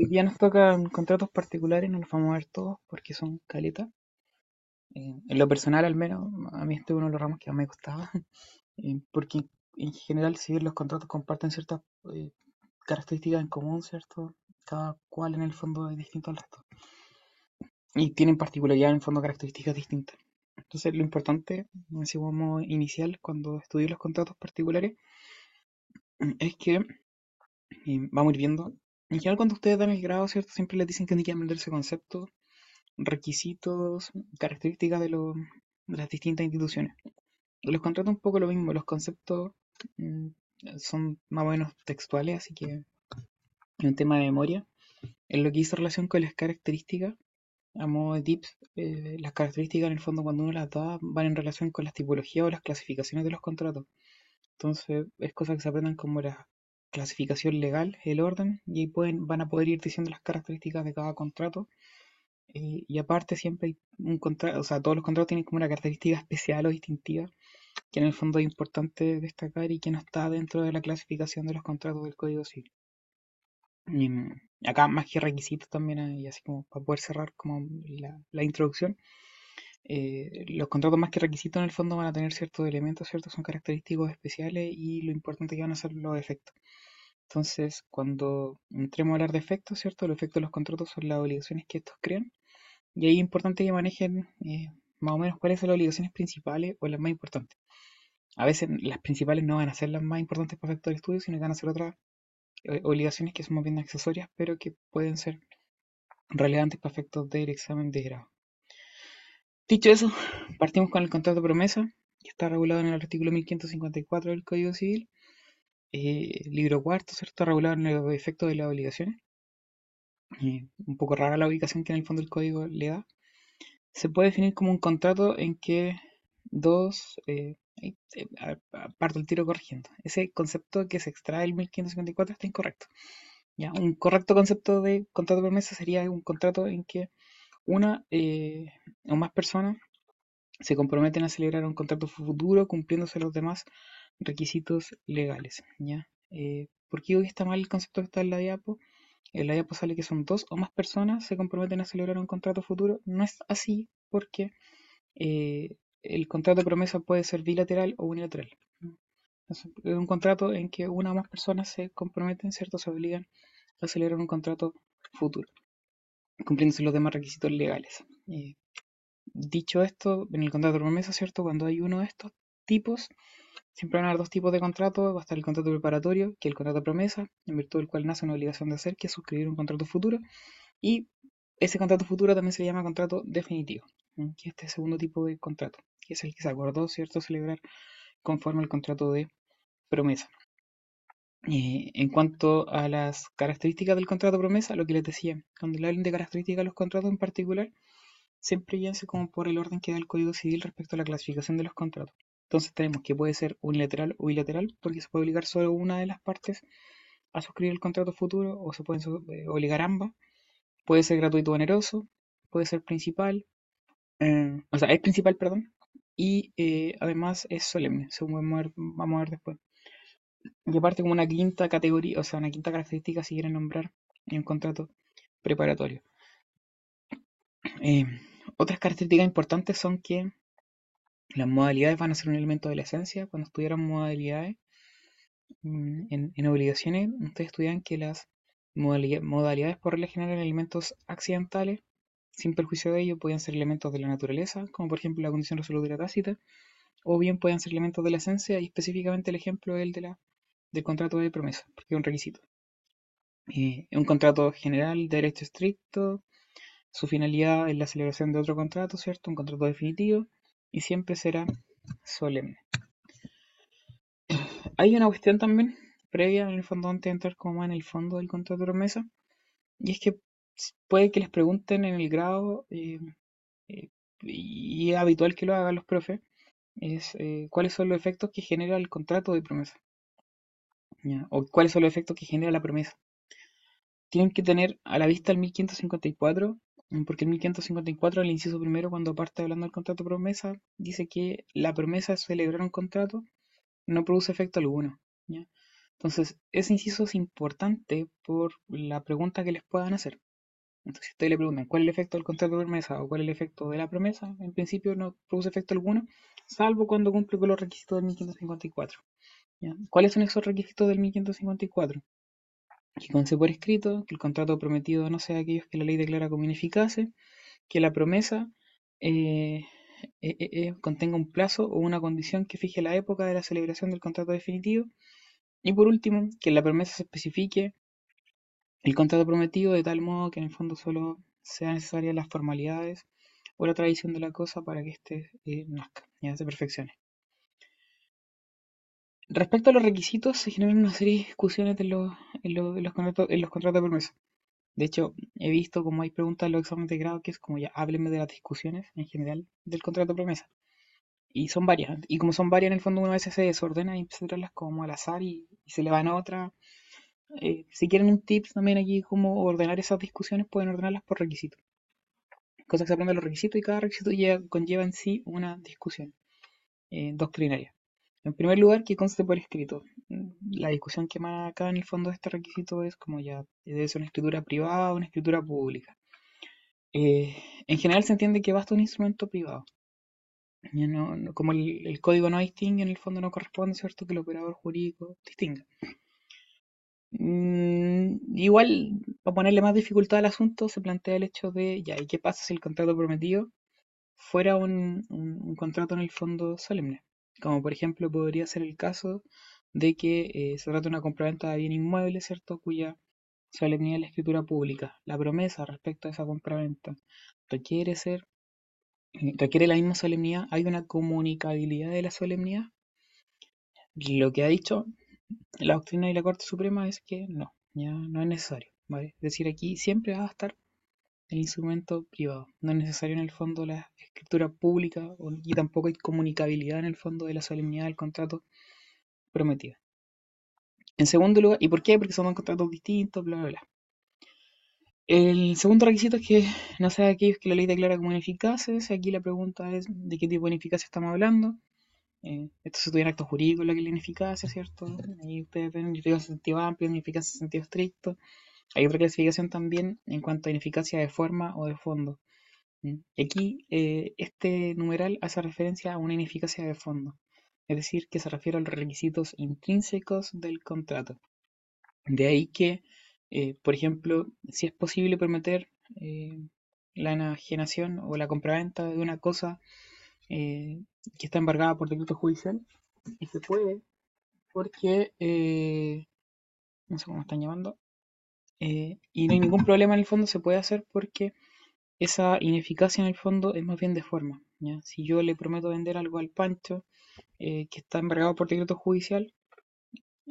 Hoy día nos tocan contratos particulares, no los vamos a ver todos porque son caletas. Eh, en lo personal, al menos, a mí este es uno de los ramos que más me gustaba, eh, porque en general, si bien los contratos comparten ciertas eh, características en común, ¿cierto? Cada cual en el fondo es distinto al resto. Y tienen particularidad en el fondo características distintas. Entonces, lo importante, así como inicial, cuando estudié los contratos particulares, es que vamos a ir viendo. En general, cuando ustedes dan el grado, ¿cierto? Siempre les dicen que tienen que aprenderse conceptos, requisitos, características de, las distintas instituciones. Los contratos un poco lo mismo, los conceptos mm, son más o menos textuales, así que es un tema de memoria. En lo que hizo relación con las características, a modo de tips, eh, las características en el fondo cuando uno las da van en relación con las tipologías o las clasificaciones de los contratos. Entonces, es cosa que se aprendan como la clasificación legal, el orden, y ahí pueden, van a poder ir diciendo las características de cada contrato. eh, y aparte siempre hay un contrato, o sea, todos los contratos tienen como una característica especial o distintiva, que en el fondo es importante destacar y que no está dentro de la clasificación de los contratos del Código Civil. Y, mm, acá más que requisitos también, hay, así como para poder cerrar como la introducción, eh, los contratos más que requisitos en el fondo van a tener ciertos elementos, ¿cierto? Son característicos especiales y lo importante que van a ser los efectos. Entonces, cuando entremos a hablar de efectos, ¿cierto? Los efectos de los contratos son las obligaciones que estos crean. Y ahí es importante que manejen eh, más o menos cuáles son las obligaciones principales o las más importantes. A veces las principales no van a ser las más importantes para efectos del estudio, sino que van a ser otras eh, obligaciones que son más bien accesorias, pero que pueden ser relevantes para efectos del examen de grado. Dicho eso, partimos con el contrato de promesa, que está regulado en el artículo 1554 del Código Civil, eh, libro cuarto, ¿cierto? Regulado en los efectos de las obligaciones. Eh, un poco rara la ubicación que en el fondo el código le da. Se puede definir como un contrato en que dos, eh, eh, parto el tiro corrigiendo. Ese concepto que se extrae del 1554 está incorrecto. ¿ya? Un correcto concepto de contrato de promesa sería un contrato en que una eh, o más personas se comprometen a celebrar un contrato futuro cumpliéndose los demás requisitos legales. ¿ya? Eh, ¿Por qué hoy está mal el concepto que está en la diapo? En la diapo sale que son dos o más personas se comprometen a celebrar un contrato futuro. No es así porque eh, el contrato de promesa puede ser bilateral o unilateral. Es un contrato en que una o más personas se comprometen, ¿cierto? Se obligan a celebrar un contrato futuro, cumpliéndose los demás requisitos legales. Dicho esto, en el contrato de promesa, ¿cierto? Cuando hay uno de estos tipos, siempre van a haber dos tipos de contrato. Va a estar el contrato preparatorio, que es el contrato de promesa, en virtud del cual nace una obligación de hacer, que es suscribir un contrato futuro. Y ese contrato futuro también se llama contrato definitivo, que es este segundo tipo de contrato, que es el que se acordó, ¿cierto?, celebrar conforme al contrato de promesa. Eh, en cuanto a las características del contrato promesa, lo que les decía, cuando le hablen de características de los contratos en particular, siempre guíense como por el orden que da el Código Civil respecto a la clasificación de los contratos. Entonces tenemos que puede ser unilateral o bilateral, porque se puede obligar solo una de las partes a suscribir el contrato futuro o se pueden eh, obligar ambas. Puede ser gratuito o oneroso, puede ser principal, eh, o sea, es principal, perdón, y eh, además es solemne, según vamos a ver después. Y aparte como una quinta categoría, o sea, una quinta característica si quieren nombrar en un contrato preparatorio. Eh, otras características importantes son que las modalidades van a ser un elemento de la esencia. Cuando estudiaron modalidades mm, en, obligaciones, ustedes estudian que las modalidades, modalidades por regla general eran elementos accidentales, sin perjuicio de ello, podían ser elementos de la naturaleza, como por ejemplo la condición resolutiva tácita, o bien pueden ser elementos de la esencia, y específicamente el ejemplo es el de la, del contrato de promesa, porque es un requisito. Eh, un contrato general de derecho estricto, su finalidad es la celebración de otro contrato, ¿cierto? Un contrato definitivo, y siempre será solemne. Hay una cuestión también previa, en el fondo, antes de entrar como en el fondo del contrato de promesa, y es que puede que les pregunten en el grado, eh, eh, y es habitual que lo hagan los profes, es eh, cuáles son los efectos que genera el contrato de promesa. O cuáles son los efectos que genera la promesa. Tienen que tener a la vista el 1554, porque el 1554, el inciso primero, cuando parte hablando del contrato promesa, dice que la promesa de celebrar un contrato no produce efecto alguno. Entonces, ese inciso es importante por la pregunta que les puedan hacer. Entonces, si ustedes le preguntan cuál es el efecto del contrato de promesa o cuál es el efecto de la promesa, en principio no produce efecto alguno, salvo cuando cumple con los requisitos del 1554. ¿Cuáles son esos requisitos del 1554? Que conste por escrito, que el contrato prometido no sea aquellos que la ley declara como ineficaces, que la promesa eh, eh, eh, contenga un plazo o una condición que fije la época de la celebración del contrato definitivo, y por último, que en la promesa se especifique el contrato prometido de tal modo que en el fondo solo sean necesarias las formalidades o la tradición de la cosa para que éste nazca, ya se perfeccione. Respecto a los requisitos, se generan una serie de discusiones en, los, contratos, en los contratos de promesa. De hecho, he visto como hay preguntas en los exámenes de grado que es como ya háblenme de las discusiones en general del contrato de promesa. Y son varias. Y como son varias, en el fondo una vez se desordena y empieza a como al azar y, se le van a otra. Eh, si quieren un tips también aquí cómo ordenar esas discusiones, pueden ordenarlas por requisito. Cosa que se aprende los requisitos y cada requisito conlleva en sí una discusión eh, doctrinaria. En primer lugar, que conste por escrito. La discusión que más acá en el fondo de este requisito es como ya debe ser una escritura privada o una escritura pública. Eh, en general se entiende que basta un instrumento privado como el, código no distingue, en el fondo no corresponde, ¿cierto? Que el operador jurídico distinga. Mm, igual, para ponerle más dificultad al asunto, se plantea el hecho de, ya, ¿y qué pasa si el contrato prometido fuera un, contrato en el fondo solemne? Como por ejemplo podría ser el caso de que eh, se trata de una compraventa de bien inmueble, ¿cierto? Cuya solemnidad es la escritura pública. La promesa respecto a esa compraventa requiere ser requiere la misma solemnidad, hay una comunicabilidad de la solemnidad. Lo que ha dicho la doctrina y la Corte Suprema es que no, ya no es necesario. Es decir, aquí siempre va a estar el instrumento privado. No es necesario en el fondo la escritura pública y tampoco hay comunicabilidad en el fondo de la solemnidad del contrato prometido. En segundo lugar, ¿y por qué? Porque son contratos distintos, bla, bla, bla. El segundo requisito es que no sea aquellos que la ley declara como ineficaces. Aquí la pregunta es de qué tipo de ineficacia estamos hablando. Eh, esto se estudia en actos jurídicos, lo que es la ineficacia, ¿cierto? Ahí ustedes ven ineficacia en sentido amplio, ineficacia en sentido estricto. Hay otra clasificación también en cuanto a ineficacia de forma o de fondo. Y aquí eh, este numeral hace referencia a una ineficacia de fondo, es decir, que se refiere a los requisitos intrínsecos del contrato. De ahí que eh, por ejemplo, si es posible permitir eh, la enajenación o la compraventa de una cosa eh, que está embargada por decreto judicial, y se puede porque, no sé cómo están llamando, y no hay ningún problema en el fondo, se puede hacer porque esa ineficacia en el fondo es más bien de forma. Si yo le prometo vender algo al Pancho que está embargado por decreto judicial,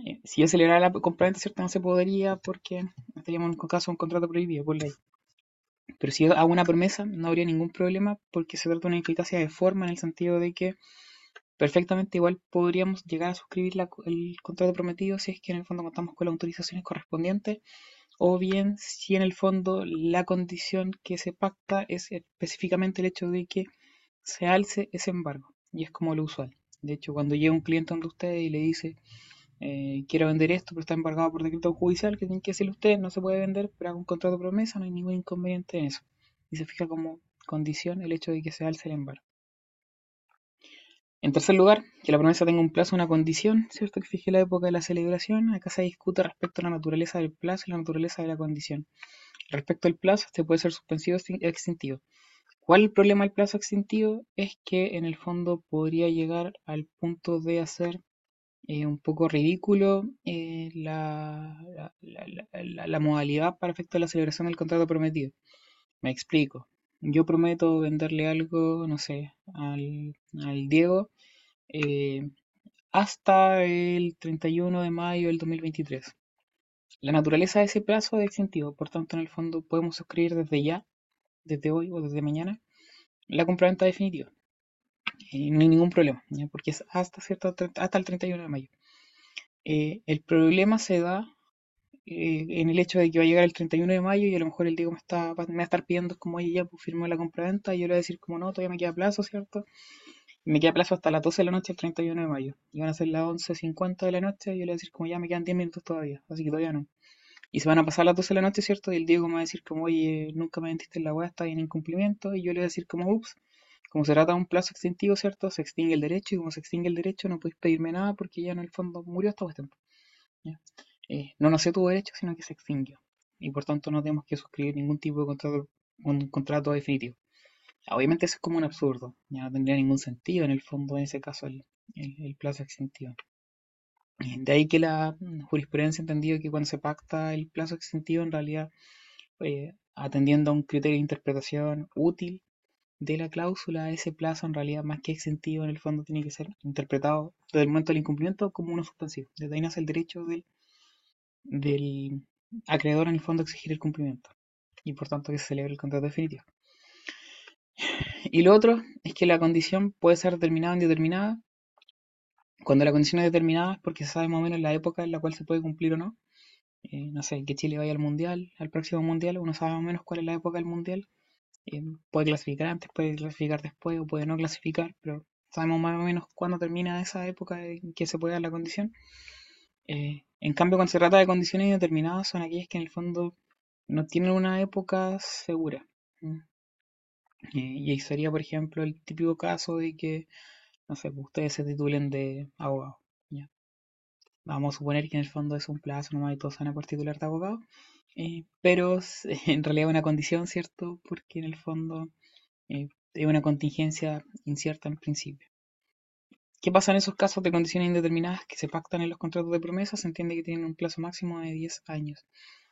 eh, si yo celebrara la compraventa, ¿cierto? No se podría porque estaríamos en caso de un contrato prohibido por ley. Pero si yo hago una promesa, no habría ningún problema porque se trata de una eficacia de forma en el sentido de que perfectamente igual podríamos llegar a suscribir el contrato prometido si es que en el fondo contamos con las autorizaciones correspondientes o bien si en el fondo la condición que se pacta es específicamente el hecho de que se alce ese embargo y es como lo usual. De hecho, cuando llega un cliente donde usted y le dice eh, quiero vender esto, pero está embargado por decreto judicial, que tiene que decirle usted, no se puede vender, pero haga un contrato de promesa, no hay ningún inconveniente en eso. Y se fija como condición el hecho de que se alce el embargo. En tercer lugar, que la promesa tenga un plazo, una condición, ¿cierto? Que fije la época de la celebración. Acá se discute respecto a la naturaleza del plazo y la naturaleza de la condición. Respecto al plazo, este puede ser suspensivo o extintivo. ¿Cuál es el problema del plazo extintivo? Es que en el fondo podría llegar al punto de hacer eh, un poco ridículo eh, la, la, modalidad para efecto de la celebración del contrato prometido. Me explico. Yo prometo venderle algo, no sé, al, Diego eh, hasta el 31 de mayo del 2023. La naturaleza de ese plazo es extintivo, por tanto, en el fondo podemos suscribir desde ya, desde hoy o desde mañana, la compraventa definitiva no hay ningún problema, porque es hasta, cierto, hasta el 31 de mayo. Eh, el problema se da eh, en el hecho de que va a llegar el 31 de mayo y a lo mejor el Diego me, está, me va a estar pidiendo como, oye, ya pues, firmó la compraventa y yo le voy a decir como no, todavía me queda plazo, ¿cierto? Me queda plazo hasta las 12 de la noche el 31 de mayo. Y van a ser las 11.50 de la noche y yo le voy a decir como ya me quedan 10 minutos todavía, así que todavía no. Y se van a pasar las 12 de la noche, ¿cierto? Y el Diego me va a decir como, oye, nunca me mentiste en la weá, está en incumplimiento. Y yo le voy a decir como, ups, como se trata de un plazo extintivo, ¿cierto? Se extingue el derecho y como se extingue el derecho no podéis pedirme nada porque ya en el fondo murió esta cuestión. Eh, no nació tu derecho, sino que se extinguió. Y por tanto no tenemos que suscribir ningún tipo de contrato, un contrato definitivo. Obviamente eso es como un absurdo, ya no tendría ningún sentido en el fondo en ese caso el, el, plazo extintivo. De ahí que la jurisprudencia ha entendido que cuando se pacta el plazo extintivo en realidad eh, atendiendo a un criterio de interpretación útil de la cláusula, ese plazo en realidad más que extintivo en el fondo tiene que ser interpretado desde el momento del incumplimiento como uno suspensivo. Desde el derecho del, del acreedor en el fondo exigir el cumplimiento y por tanto que se celebre el contrato definitivo. Y lo otro es que la condición puede ser determinada o indeterminada. Cuando la condición es determinada es porque se sabe más o menos la época en la cual se puede cumplir o no. Eh, no sé, que Chile vaya al mundial, al próximo mundial, uno sabe más o menos cuál es la época del mundial eh, puede clasificar antes, puede clasificar después o puede no clasificar, pero sabemos más o menos cuándo termina esa época en que se puede dar la condición. Eh, en cambio, cuando se trata de condiciones indeterminadas, son aquellas que en el fondo no tienen una época segura. Eh, y ahí sería, por ejemplo, el típico caso de que, no sé, pues, ustedes se titulen de abogado. Vamos a suponer que en el fondo es un plazo nomás y todos van a poder titular de abogado. Eh, pero en realidad es una condición, ¿cierto? Porque en el fondo eh, es una contingencia incierta en principio. ¿Qué pasa en esos casos de condiciones indeterminadas que se pactan en los contratos de promesa? Se entiende que tienen un plazo máximo de 10 años.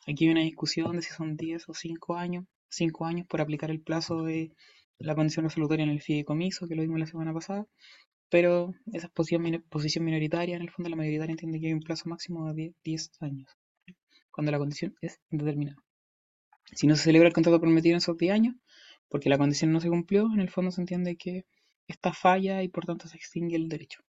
Aquí hay una discusión de si son 10 o 5 años, 5 años por aplicar el plazo de la condición resolutoria en el fideicomiso, que lo vimos la semana pasada, pero esa posición, posición minoritaria, en el fondo la mayoritaria entiende que hay un plazo máximo de 10 años cuando la condición es indeterminada. Si no se celebra el contrato prometido en esos 10 años, porque la condición no se cumplió, en el fondo se entiende que esta falla y por tanto se extingue el derecho.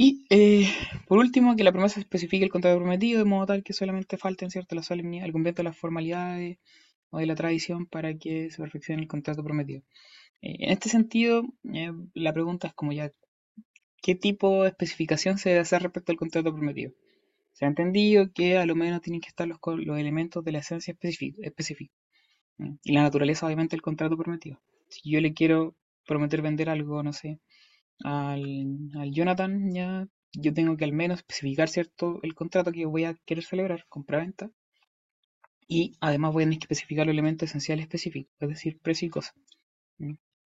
Y eh, por último, que la promesa especifique el contrato prometido de modo tal que solamente falten cierto la solemnidad, el cumplimiento de las formalidades o de la tradición para que se perfeccione el contrato prometido. Eh, en este sentido, eh, la pregunta es como ya, ¿qué tipo de especificación se debe hacer respecto al contrato prometido? Se ha entendido que a lo menos tienen que estar los, los elementos de la esencia específica. Y la naturaleza, obviamente, del contrato prometido. Si yo le quiero prometer vender algo, no sé, al, Jonathan, ya yo tengo que al menos especificar, ¿cierto?, el contrato que voy a querer celebrar, compra-venta. Y además voy a tener que especificar los elementos esenciales específicos, es decir, precio y cosa.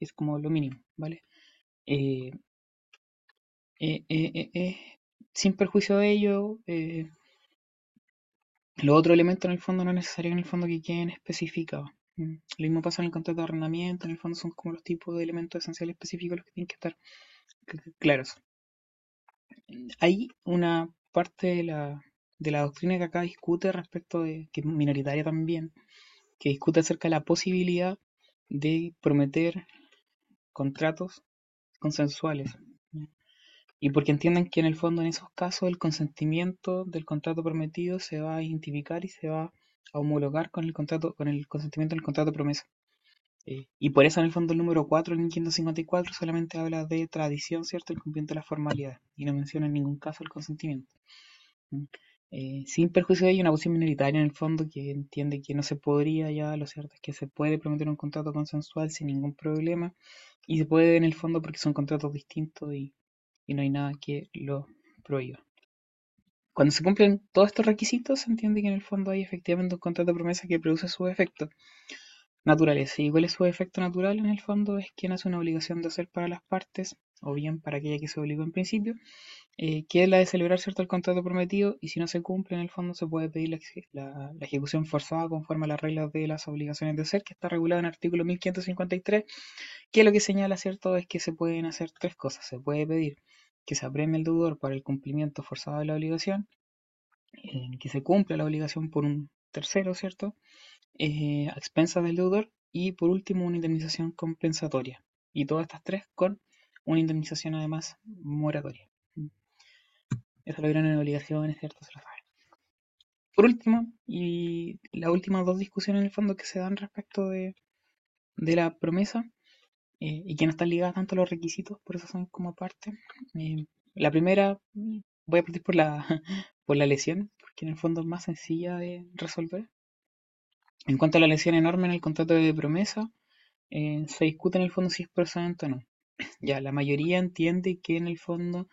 Es como lo mínimo, ¿vale? eh, eh, eh, sin perjuicio de ello, los otros elementos en el fondo no es necesario en el fondo que queden especificados. Mm, lo mismo pasa en el contrato de arrendamiento, en el fondo son como los tipos de elementos esenciales específicos los que tienen que estar claros. Hay una parte de la, de la doctrina que acá discute respecto de, que es minoritaria también, que discute acerca de la posibilidad de prometer contratos consensuales y porque entienden que en el fondo en esos casos el consentimiento del contrato prometido se va a identificar y se va a homologar con el contrato, con el consentimiento del contrato promesa. Eh, y por eso en el fondo el número 4, el 1554, solamente habla de tradición, ¿cierto? El cumplimiento de las formalidades y no menciona en ningún caso el consentimiento. ¿Mm? Eh, sin perjuicio de ello, una posición minoritaria en el fondo que entiende que no se podría ya, lo cierto es que se puede prometer un contrato consensual sin ningún problema y se puede en el fondo porque son contratos distintos y no hay nada que lo prohíba. Cuando se cumplen todos estos requisitos, se entiende que en el fondo hay efectivamente un contrato de promesa que produce su efecto naturales. ¿Y cuál es su efecto natural en el fondo? Es que hace una obligación de hacer para las partes, o bien para aquella que se obligó en principio, eh, que es la de celebrar cierto el contrato prometido, y si no se cumple, en el fondo se puede pedir la, la, ejecución forzada conforme a las reglas de las obligaciones de ser, que está regulada en el artículo 1553, que lo que señala, ¿cierto?, es que se pueden hacer tres cosas. Se puede pedir que se apremie el deudor para el cumplimiento forzado de la obligación, que se cumpla la obligación por un tercero, ¿cierto? Eh, a expensas del deudor y por último una indemnización compensatoria. Y todas estas tres con una indemnización además moratoria. Eso lo vieron en obligaciones, ¿cierto? Por último, y las últimas dos discusiones en el fondo que se dan respecto de, de la promesa, eh, y que no están ligadas tanto a los requisitos, por eso son como aparte. Eh, la primera, voy a partir por la, por la lesión, porque en el fondo es más sencilla de resolver. En cuanto a la lesión enorme en el contrato de promesa, eh, se discute en el fondo si es procedente o no. Ya, la mayoría entiende que en el fondo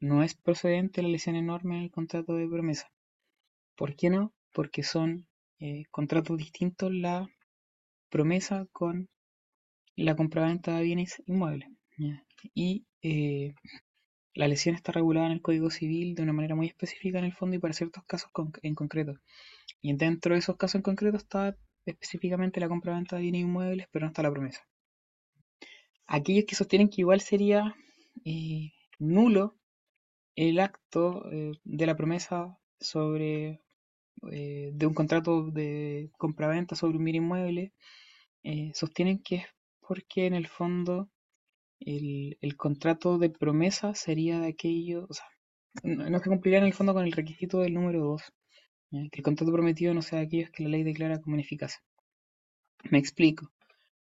no es procedente la lesión enorme en el contrato de promesa. ¿Por qué no? Porque son eh, contratos distintos la promesa con la compraventa de bienes inmuebles. Y eh, la lesión está regulada en el Código Civil de una manera muy específica en el fondo y para ciertos casos en concreto. Y dentro de esos casos en concreto está específicamente la compraventa de bienes inmuebles, pero no está la promesa. Aquellos que sostienen que igual sería eh, nulo el acto eh, de la promesa sobre de un contrato de compraventa sobre un bien inmueble, sostienen que es porque en el fondo el, contrato de promesa sería de aquello, o sea, no, se cumpliría en el fondo con el requisito del número 2, que el contrato prometido no sea aquello que la ley declara como ineficaz. Me explico.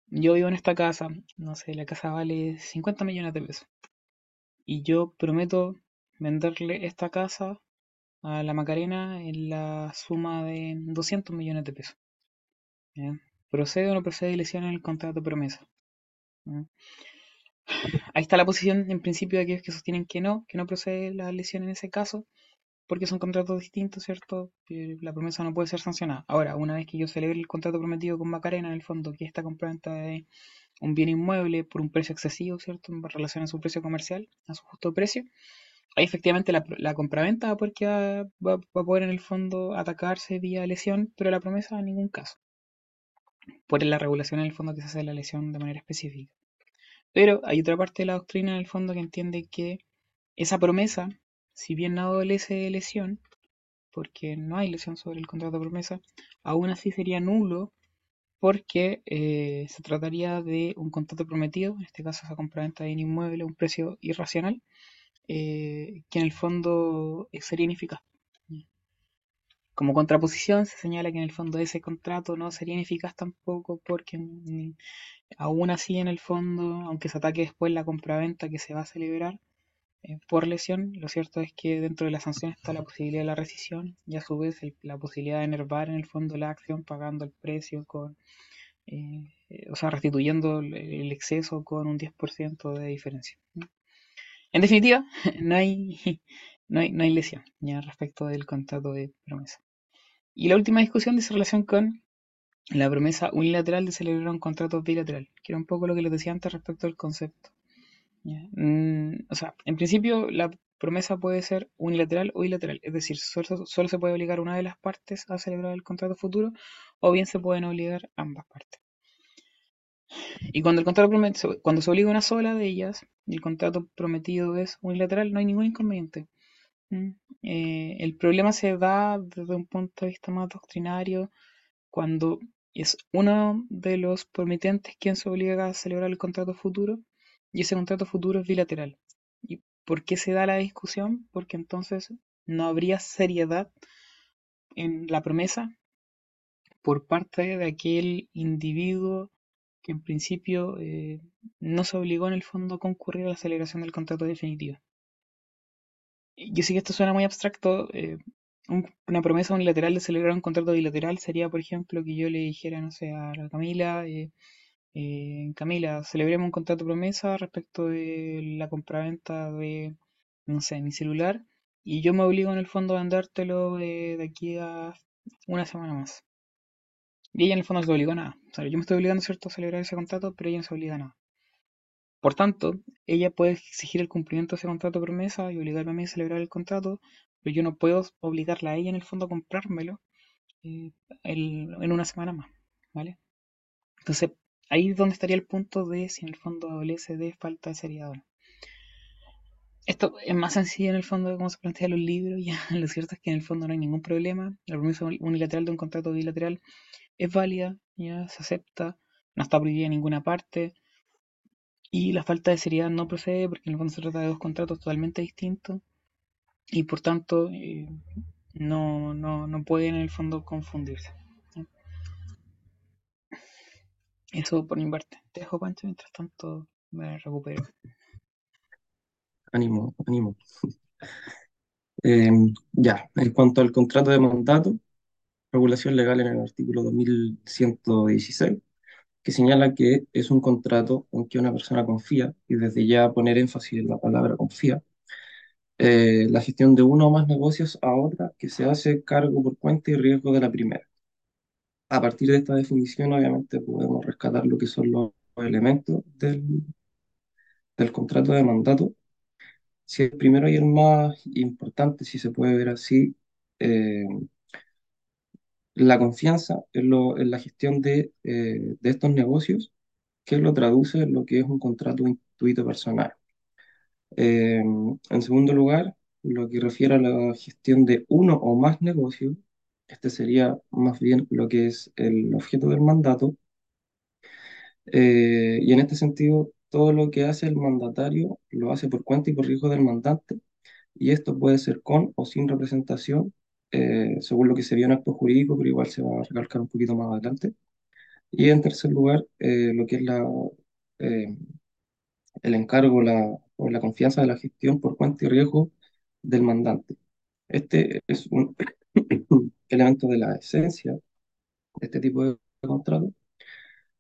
Yo vivo en esta casa, no sé, la casa vale 50 millones de pesos. Y yo prometo venderle esta casa a la Macarena en la suma de 200 millones de pesos. ¿Procede o no procede lesión en el contrato promesa? Ahí está la posición en principio de aquellos que sostienen que no, que no procede la lesión en ese caso, porque son contratos distintos, ¿cierto? La promesa no puede ser sancionada. Ahora, una vez que yo celebre el contrato prometido con Macarena, en el fondo, que esta compraventa de un bien inmueble por un precio excesivo, ¿cierto? En relación a su precio comercial, a su justo precio, ahí efectivamente la, la compraventa porque va, va, a poder en el fondo atacarse vía lesión, pero la promesa en ningún caso. Por la regulación en el fondo que se hace la lesión de manera específica. Pero hay otra parte de la doctrina en el fondo que entiende que esa promesa, si bien no adolece de lesión, porque no hay lesión sobre el contrato de promesa, aún así sería nulo porque eh, se trataría de un contrato prometido, en este caso esa compraventa de un inmueble a un precio irracional, eh, que en el fondo sería ineficaz. Como contraposición se señala que en el fondo ese contrato no sería ineficaz tampoco porque aún así en el fondo, aunque se ataque después la compraventa que se va a celebrar eh, por lesión, lo cierto es que dentro de la sanción está la posibilidad de la rescisión y a su vez la posibilidad de enervar en el fondo la acción pagando el precio con, eh, o sea, restituyendo el exceso con un 10% de diferencia. En definitiva, no hay, no hay, no hay lesión ya respecto del contrato de promesa. Y la última discusión dice relación con la promesa unilateral de celebrar un contrato bilateral, que era un poco lo que les decía antes respecto al concepto. Mm, o sea, en principio la promesa puede ser unilateral o bilateral, es decir, solo, se puede obligar una de las partes a celebrar el contrato futuro o bien se pueden obligar ambas partes. Y cuando el contrato cuando se obliga una sola de ellas, y el contrato prometido es unilateral, no hay ningún inconveniente. Mm, eh, el problema se da desde un punto de vista más doctrinario cuando es uno de los promitentes quien se obliga a celebrar el contrato futuro y ese contrato futuro es bilateral. ¿Y por qué se da la discusión? Porque entonces no habría seriedad en la promesa por parte de aquel individuo que en principio eh, no se obligó en el fondo a concurrir a la celebración del contrato definitivo yo sé que esto suena muy abstracto. Eh, una promesa unilateral de celebrar un contrato bilateral sería, por ejemplo, que yo le dijera, no sé, a la Camila, eh, eh, Camila, celebremos un contrato promesa respecto de la compraventa de, no sé, mi celular, y yo me obligo en el fondo a vendértelo de, aquí a una semana más. Y ella en el fondo no se obligó a nada. Yo me estoy obligando, ¿cierto?, a celebrar ese contrato, pero ella no se obliga a nada. Por tanto, ella puede exigir el cumplimiento de ese contrato promesa y obligarme a mí a celebrar el contrato, pero yo no puedo obligarla a ella en el fondo a comprármelo eh, en una semana más, ¿vale? Entonces, ahí es donde estaría el punto de si en el fondo adolece de falta de seriedad. Esto es más sencillo en el fondo de cómo se plantean los libros, ya lo cierto es que en el fondo no hay ningún problema, la promesa unilateral de un contrato bilateral es válida, ya se acepta, no está prohibida en ninguna parte, y la falta de seriedad no procede porque en el fondo se trata de dos contratos totalmente distintos y por tanto eh, no, no, no pueden en el fondo confundirse. Eso por mi parte. Te dejo, Pancho, mientras tanto me recupero. Ánimo, ánimo. Eh, ya, en cuanto al contrato de mandato, regulación legal en el artículo 2116, que señala que es un contrato en que una persona confía, y desde ya poner énfasis en la palabra confía, eh, la gestión de uno o más negocios a otra que se hace cargo por cuenta y riesgo de la primera. A partir de esta definición, obviamente, podemos rescatar lo que son los elementos del, del contrato de mandato. Si el primero y el más importante, si se puede ver así, eh, la confianza en, la gestión de, eh, de estos negocios, que lo traduce en lo que es un contrato intuito personal. Eh, en segundo lugar, lo que refiere a la gestión de uno o más negocios, este sería más bien lo que es el objeto del mandato, eh, y en este sentido, todo lo que hace el mandatario lo hace por cuenta y por riesgo del mandante, y esto puede ser con o sin representación, eh, según lo que se vio en acto jurídico, pero igual se va a recalcar un poquito más adelante. Y en tercer lugar, eh, lo que es la, eh, el encargo la, o la confianza de la gestión por cuenta y riesgo del mandante. Este es un elemento de la esencia de este tipo de contrato,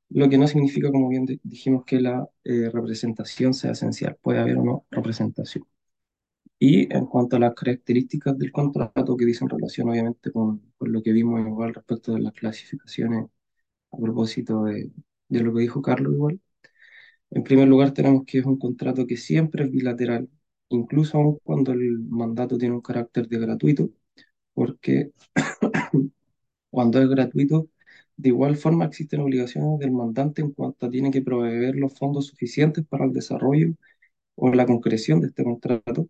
lo que no significa, como bien di- dijimos, que la eh, representación sea esencial. Puede haber o no representación. Y en cuanto a las características del contrato que dicen relación, obviamente, con, con lo que vimos igual respecto de las clasificaciones a propósito de, de lo que dijo Carlos igual. En primer lugar, tenemos que es un contrato que siempre es bilateral, incluso aun cuando el mandato tiene un carácter de gratuito, porque cuando es gratuito, de igual forma existen obligaciones del mandante en cuanto a tiene que proveer los fondos suficientes para el desarrollo o la concreción de este contrato.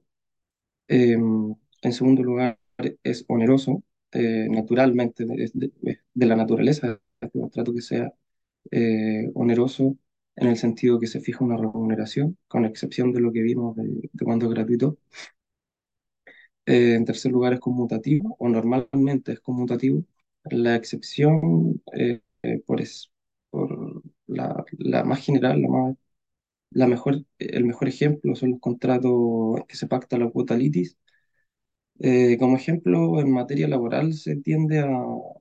Eh, en segundo lugar, es oneroso, eh, naturalmente, de, la naturaleza de este contrato que sea eh, oneroso en el sentido que se fija una remuneración, con excepción de lo que vimos de, cuando es gratuito. Eh, en tercer lugar, es conmutativo, o normalmente es conmutativo. La excepción, por la, la más general, la más, la mejor, el mejor ejemplo son los contratos que se pacta la cuota litis. Eh, como ejemplo, en materia laboral se tiende a,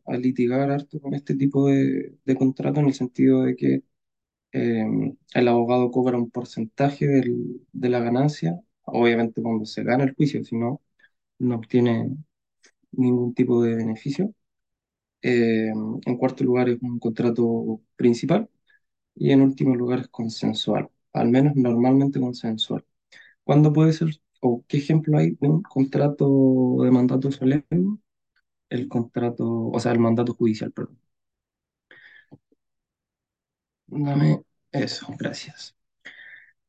a litigar harto con este tipo de, de contrato en el sentido de que eh, el abogado cobra un porcentaje del- de la ganancia, obviamente cuando se gana el juicio, si no, no obtiene ningún tipo de beneficio. Eh, en cuarto lugar es un contrato principal y en último lugar es consensual, al menos normalmente consensual. ¿Cuándo puede ser o qué ejemplo hay de un contrato de mandato solemne? El contrato, o sea, el mandato judicial, perdón. Dame eso, gracias.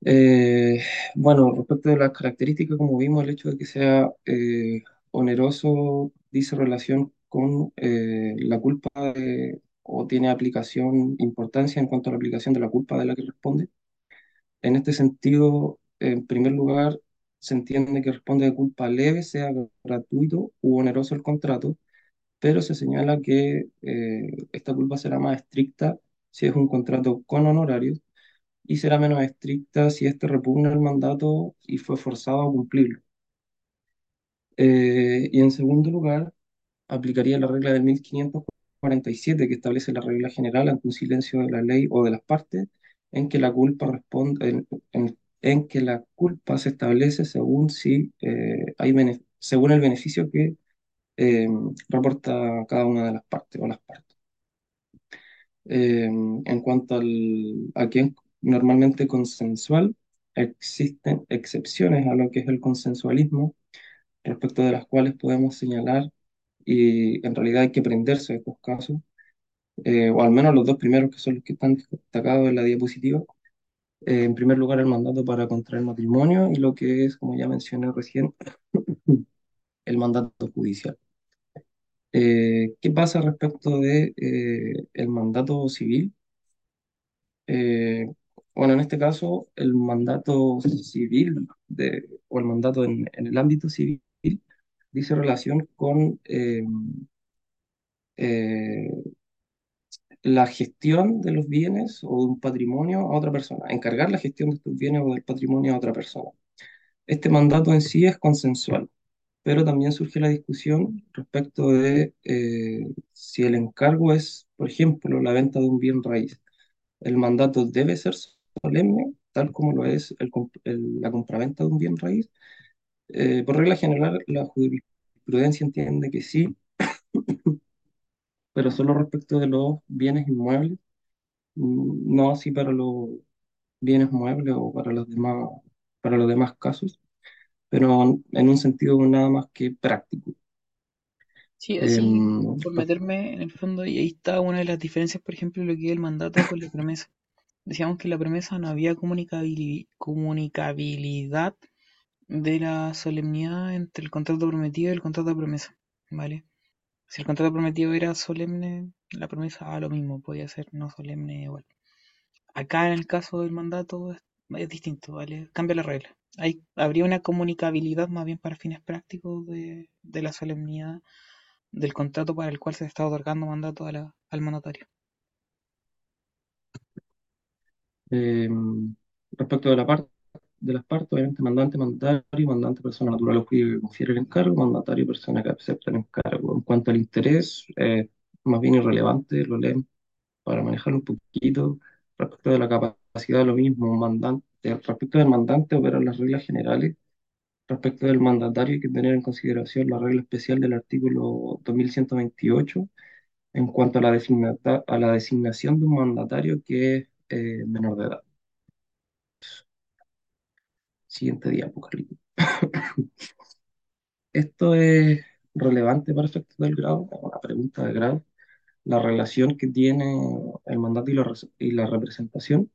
Eh, bueno, respecto de las características, como vimos, el hecho de que sea eh, oneroso dice relación con eh, la culpa de- o tiene aplicación, importancia en cuanto a la aplicación de la culpa de la que responde. En este sentido, en primer lugar, se entiende que responde de culpa leve, sea gratuito u oneroso el contrato, pero se señala que eh, esta culpa será más estricta si es un contrato con honorarios y será menos estricta si éste repugna el mandato y fue forzado a cumplirlo. Eh, y en segundo lugar, aplicaría la regla del 1547 que establece la regla general ante un silencio de la ley o de las partes en que la culpa responde, en, en- que la culpa se establece según si eh, hay según el beneficio que eh, reporta cada una de las partes o las partes. Eh, en cuanto al, a quién normalmente consensual, existen excepciones a lo que es el consensualismo, respecto de las cuales podemos señalar, y en realidad hay que prenderse de estos casos, eh, o al menos los dos primeros que son los que están destacados en la diapositiva. Eh, en primer lugar, el mandato para contraer matrimonio y lo que es, como ya mencioné recién, el mandato judicial. Eh, ¿qué pasa respecto de, eh, el mandato civil? Eh, bueno, en este caso, el mandato civil de, o el mandato en, en el ámbito civil dice relación con, eh, eh, la gestión de los bienes o de un patrimonio a otra persona, encargar la gestión de estos bienes o del patrimonio a otra persona. Este mandato en sí es consensual, pero también surge la discusión respecto de eh, si el encargo es, por ejemplo, la venta de un bien raíz. El mandato debe ser solemne, tal como lo es el el- la compraventa de un bien raíz. Eh, por regla general, la jurisprudencia entiende que sí, pero solo respecto de los bienes inmuebles, mm, no así para los bienes muebles o para los demás, para los demás casos, pero en un sentido nada más que práctico. Sí, así Em, por meterme en el fondo, y ahí está una de las diferencias, por ejemplo, lo que es el mandato con la promesa. Decíamos que en la promesa no había comunicabili- comunicabilidad de la solemnidad entre el contrato prometido y el contrato de promesa, ¿vale? Si el contrato prometido era solemne, la promesa a lo mismo, podía ser no solemne igual. Acá en el caso del mandato es, es distinto, ¿vale? Cambia la regla. Hay, habría una comunicabilidad más bien para fines prácticos de, de la solemnidad del contrato para el cual se está otorgando mandato a la- al mandatario. em, respecto de la parte de las partes, obviamente mandante, mandatario, mandante, persona natural o jurídica que confiere el encargo, mandatario, persona que acepta el encargo. En cuanto al interés, eh, más bien irrelevante, lo leen para manejarlo un poquito. Respecto de la capacidad, lo mismo, mandante, respecto del mandante, operan las reglas generales. Respecto del mandatario, hay que tener en consideración la regla especial del artículo 2128 en cuanto a la, a la designación de un mandatario que es eh, menor de edad. Siguiente Apocalipsis. Esto es relevante para efectos del grado, una pregunta de grado, la relación que tiene el mandato y la, y la representación.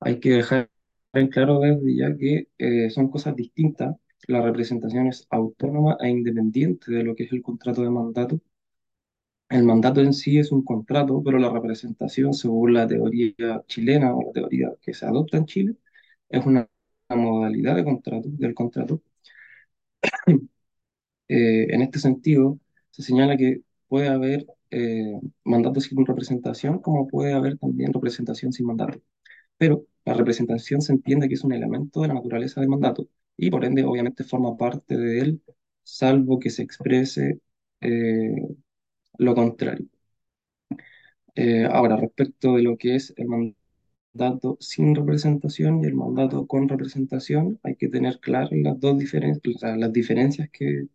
Hay que dejar en claro desde ya que eh, son cosas distintas. La representación es autónoma e independiente de lo que es el contrato de mandato. El mandato en sí es un contrato, pero la representación, según la teoría chilena o la teoría que se adopta en Chile, es una, una modalidad de contrato, del contrato Eh, en este sentido, se señala que puede haber eh, mandatos sin representación, como puede haber también representación sin mandato. Pero la representación se entiende que es un elemento de la naturaleza del mandato y por ende obviamente forma parte de él, salvo que se exprese eh, lo contrario. Ahora, respecto de lo que es el mandato sin representación y el mandato con representación, hay que tener claras las dos diferencias, las diferencias que,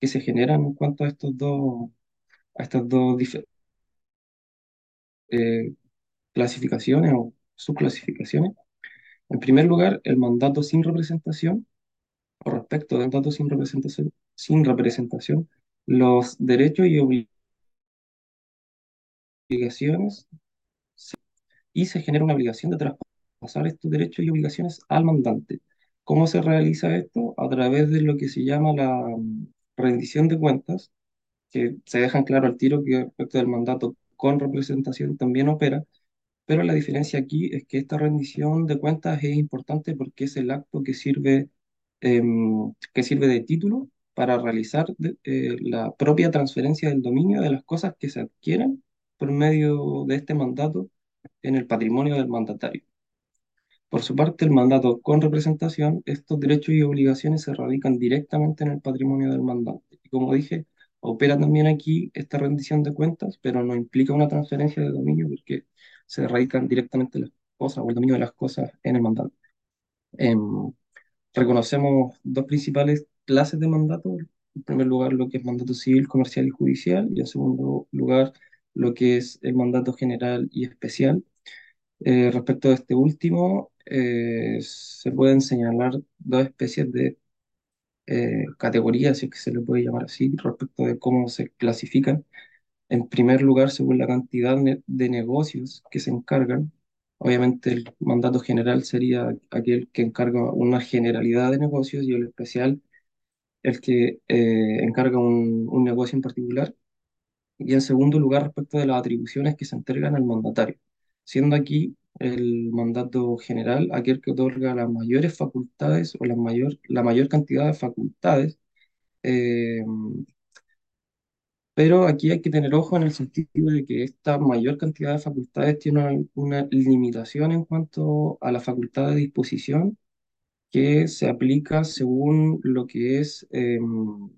que se generan en cuanto a estos dos a estas dos eh, clasificaciones o subclasificaciones. En primer lugar, el mandato sin representación, o respecto del mandato sin representación, sin representación, los derechos y obligaciones, y se genera una obligación de traspasar estos derechos y obligaciones al mandante. ¿Cómo se realiza esto? A través de lo que se llama la mm, rendición de cuentas, que se dejan claro al tiro que respecto del mandato con representación también opera, Pero la diferencia aquí es que esta rendición de cuentas es importante porque es el acto que sirve, em, que sirve de título para realizar eh, la propia transferencia del dominio de las cosas que se adquieren por medio de este mandato en el patrimonio del mandatario. Por su parte, el mandato con representación, estos derechos y obligaciones se radican directamente en el patrimonio del mandante. Y como dije, opera también aquí esta rendición de cuentas, pero no implica una transferencia de dominio porque se radican directamente las cosas o el dominio de las cosas en el mandante. Em, reconocemos dos principales clases de mandato. En primer lugar, lo que es mandato civil, comercial y judicial, y en segundo lugar, lo que es el mandato general y especial. Eh, respecto de este último, eh, se pueden señalar dos especies de eh, categorías, si es que se le puede llamar así, respecto de cómo se clasifican. En primer lugar, según la cantidad de negocios que se encargan. Obviamente el mandato general sería aquel que encarga una generalidad de negocios y el especial el que encarga un negocio en particular y en segundo lugar respecto de las atribuciones que se entregan al mandatario, siendo aquí el mandato general aquel que otorga las mayores facultades o la mayor, la mayor cantidad de facultades eh, Pero aquí hay que tener ojo en el sentido de que esta mayor cantidad de facultades tiene una, una limitación en cuanto a la facultad de disposición que se aplica según lo que es em,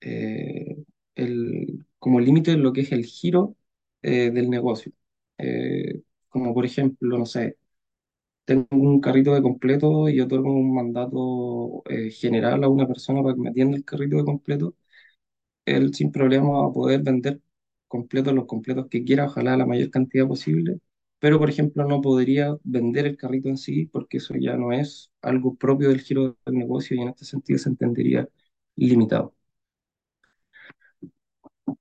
eh, el, como límite de lo que es el giro eh, del negocio. Eh, como por ejemplo, no sé, tengo un carrito de completo y otorgo un mandato eh, general a una persona para que me atienda el carrito de completo, él sin problema va a poder vender completos los completos que quiera, ojalá la mayor cantidad posible, pero por ejemplo no podría vender el carrito en sí porque eso ya no es algo propio del giro del negocio y en este sentido se entendería limitado.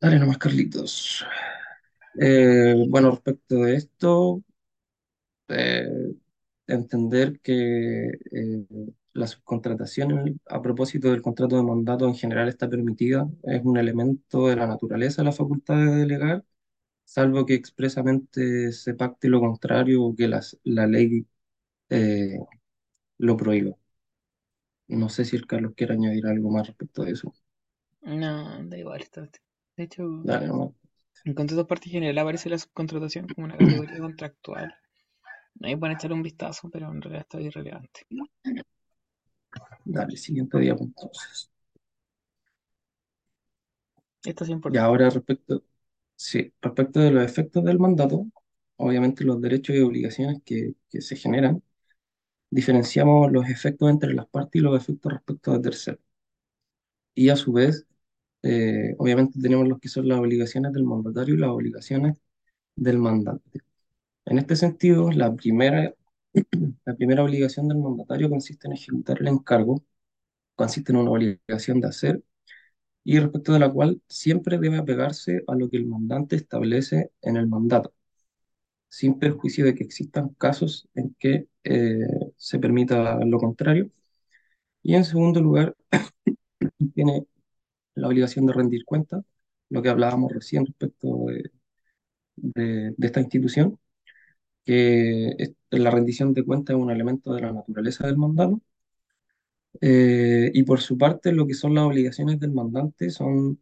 Dale nomás, Carlitos. Eh, bueno, respecto de esto, eh, entender que eh, la subcontratación a propósito del contrato de mandato en general está permitida, es un elemento de la naturaleza de la facultad de delegar, salvo que expresamente se pacte lo contrario o que las- la ley eh, lo prohíba. No sé si el Carlos quiere añadir algo más respecto de eso. No, da igual. Está, de hecho, Dale nomás, en contratos parte general aparece la subcontratación como una categoría contractual. Ahí pueden echarle un vistazo, pero en realidad está irrelevante. dale, siguiente día pues, entonces. Esto es Y importante. ahora respecto, sí, respecto de los efectos del mandato, obviamente los derechos y obligaciones que, que se generan, diferenciamos los efectos entre las partes y los efectos respecto de terceros. Y a su vez, eh, obviamente tenemos los que son las obligaciones del mandatario y las obligaciones del mandante. En este sentido, la primera, la primera obligación del mandatario consiste en ejecutar el encargo, consiste en una obligación de hacer y respecto de la cual siempre debe apegarse a lo que el mandante establece en el mandato, sin perjuicio de que existan casos en que eh, se permita lo contrario. Y en segundo lugar, tiene la obligación de rendir cuenta, lo que hablábamos recién respecto de, de- de esta institución, que la rendición de cuentas es un elemento de la naturaleza del mandato. Eh, y por su parte, lo que son las obligaciones del mandante son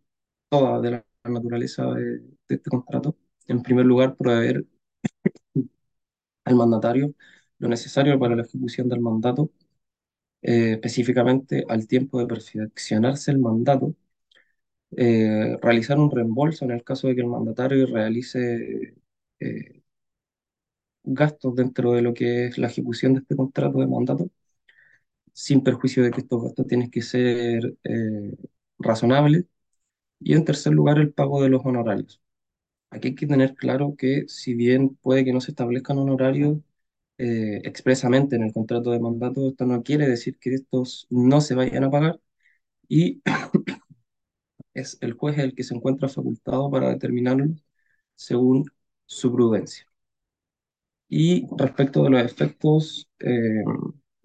todas de la naturaleza de, de este contrato. En primer lugar, proveer al mandatario lo necesario para la ejecución del mandato, eh, específicamente al tiempo de perfeccionarse el mandato, eh, realizar un reembolso en el caso de que el mandatario realice eh, gastos dentro de lo que es la ejecución de este contrato de mandato, sin perjuicio de que estos gastos tienen que ser eh, razonables. Y en tercer lugar, el pago de los honorarios. Aquí hay que tener claro que si bien puede que no se establezcan honorarios eh, expresamente en el contrato de mandato, esto no quiere decir que estos no se vayan a pagar y es el juez el que se encuentra facultado para determinarlo según su prudencia. Y respecto de los efectos, eh,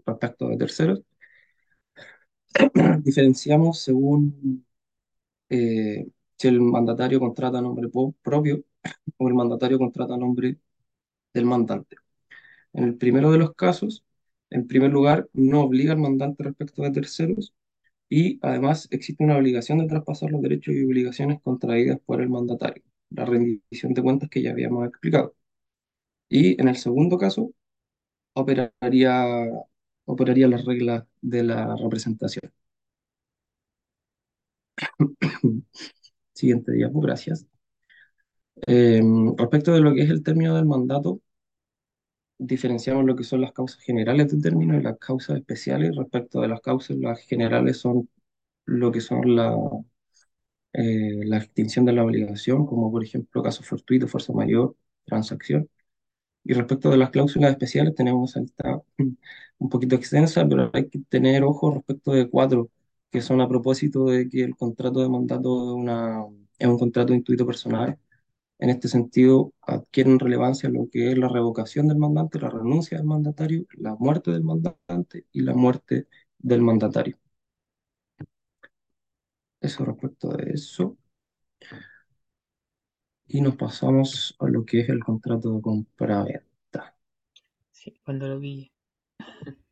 respecto de terceros, diferenciamos según eh, si el mandatario contrata nombre propio o el mandatario contrata nombre del mandante. En el primero de los casos, en primer lugar, no obliga al mandante respecto de terceros y además existe una obligación de traspasar los derechos y obligaciones contraídas por el mandatario, la rendición de cuentas que ya habíamos explicado. Y en el segundo caso, operaría, operaría las reglas de la representación. Siguiente diapo, gracias. Eh, respecto de lo que es el término del mandato, diferenciamos lo que son las causas generales del término y las causas especiales. Respecto de las causas, las generales son lo que son la, eh, la extinción de la obligación, como por ejemplo caso fortuito, fuerza mayor, transacción. Y respecto de las cláusulas especiales, tenemos esta un poquito extensa, pero hay que tener ojo respecto de cuatro, que son a propósito de que el contrato de mandato es, una, es un contrato de intuito personal. En este sentido, adquieren relevancia lo que es la revocación del mandante, la renuncia del mandatario, la muerte del mandante y la muerte del mandatario. Eso respecto de eso. Y nos pasamos a lo que es el contrato de compra-venta. Sí, cuando lo vi.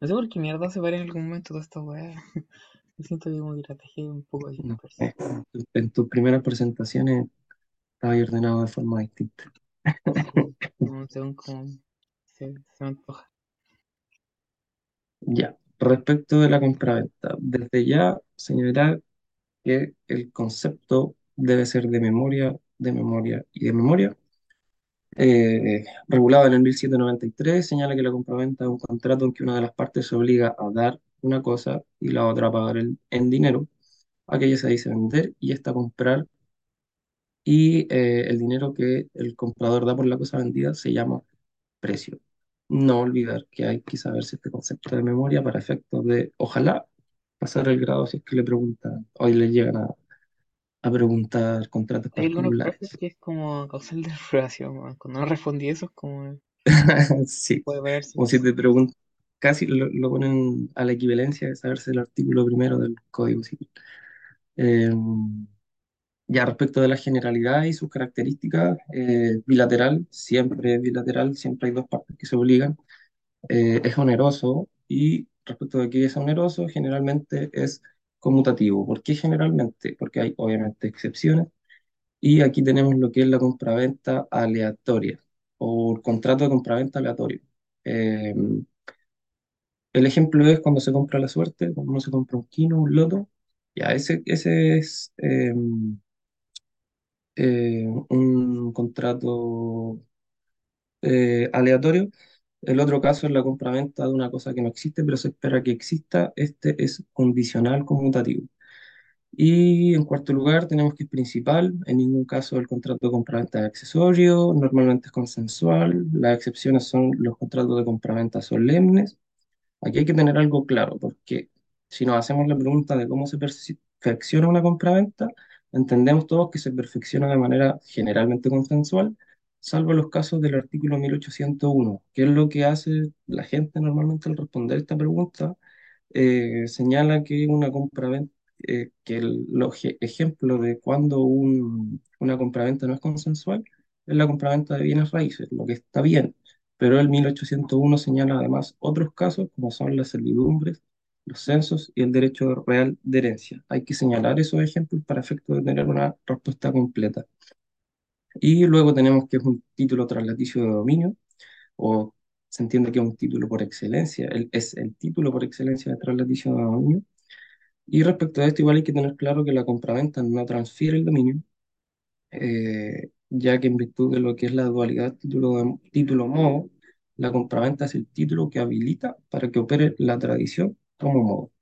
No sé por qué mierda se para en algún momento toda esta weá. siento que como que la un poco No, en tu- en tus primeras presentaciones estaba ordenado de forma distinta. Como según como se, se me antoja. Ya, respecto de la compraventa, desde ya señalar que el concepto debe ser de memoria, de memoria y de memoria. Eh, regulado en el 1793, señala que la compraventa es un contrato en que una de las partes se obliga a dar una cosa y la otra a pagar el- en dinero. Aquella se dice vender y esta comprar y eh, el dinero que el comprador da por la cosa vendida se llama precio. No olvidar que hay que saberse este concepto de memoria para efectos de, ojalá, pasar el grado si es que le preguntan, hoy le llegan a, a preguntar contratos Hay algunos profes particulares. que es como causal de reprobación. Cuando no respondí eso es como Sí, puede pagarse como si te preguntan, casi lo, lo ponen a la equivalencia de saberse el artículo primero del Código Civil. Eh, ya respecto de la generalidad y sus características, eh, bilateral, siempre bilateral, siempre hay dos partes que se obligan. eh, es oneroso y respecto de que es oneroso, generalmente es conmutativo. ¿Por qué generalmente? Porque hay obviamente excepciones y aquí tenemos lo que es la compraventa aleatoria o el contrato de compraventa aleatorio. Eh, el ejemplo es cuando se compra la suerte, cuando se compra un kino, un loto, ya ese, ese es eh, eh, un contrato eh, aleatorio. El otro caso es la compraventa de una cosa que no existe, pero se espera que exista. Este es condicional conmutativo. Y en cuarto lugar tenemos que es principal. En ningún caso el contrato de compraventa es accesorio, normalmente es consensual. Las excepciones son los contratos de compraventa solemnes. Aquí hay que tener algo claro, porque si nos hacemos la pregunta de cómo se perfecciona una compraventa, entendemos todos que se perfecciona de manera generalmente consensual, salvo los casos del artículo 1801, que es lo que hace la gente normalmente al responder esta pregunta, eh, señala que una compraventa, eh, que el, los eje- ejemplos de cuando un- una compraventa no es consensual es la compraventa de bienes raíces, lo que está bien pero el 1801 señala además otros casos como son las servidumbres, los censos y el derecho real de herencia. Hay que señalar esos ejemplos para efecto de tener una respuesta completa. Y luego tenemos que es un título traslaticio de dominio, o se entiende que es un título por excelencia, el- es el título por excelencia de traslaticio de dominio. Y respecto a esto, igual hay que tener claro que la compraventa no transfiere el dominio, eh, ya que en virtud de lo que es la dualidad título, título la compraventa es el título que habilita para que opere la tradición como.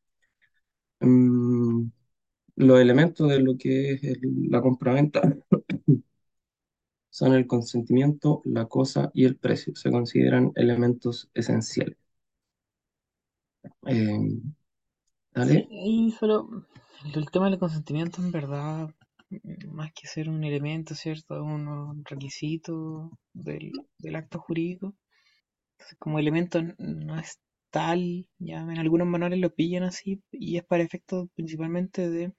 Mm, los elementos de lo que es el- la compraventa son el consentimiento, la cosa y el precio. Se consideran elementos esenciales. Eh, Sí, ¿vale? y solo el tema del consentimiento en verdad, más que ser un elemento, ¿cierto? Un requisito del, del acto jurídico. Como elemento no es tal, ya en algunos manuales lo pillan así, y es para efectos principalmente de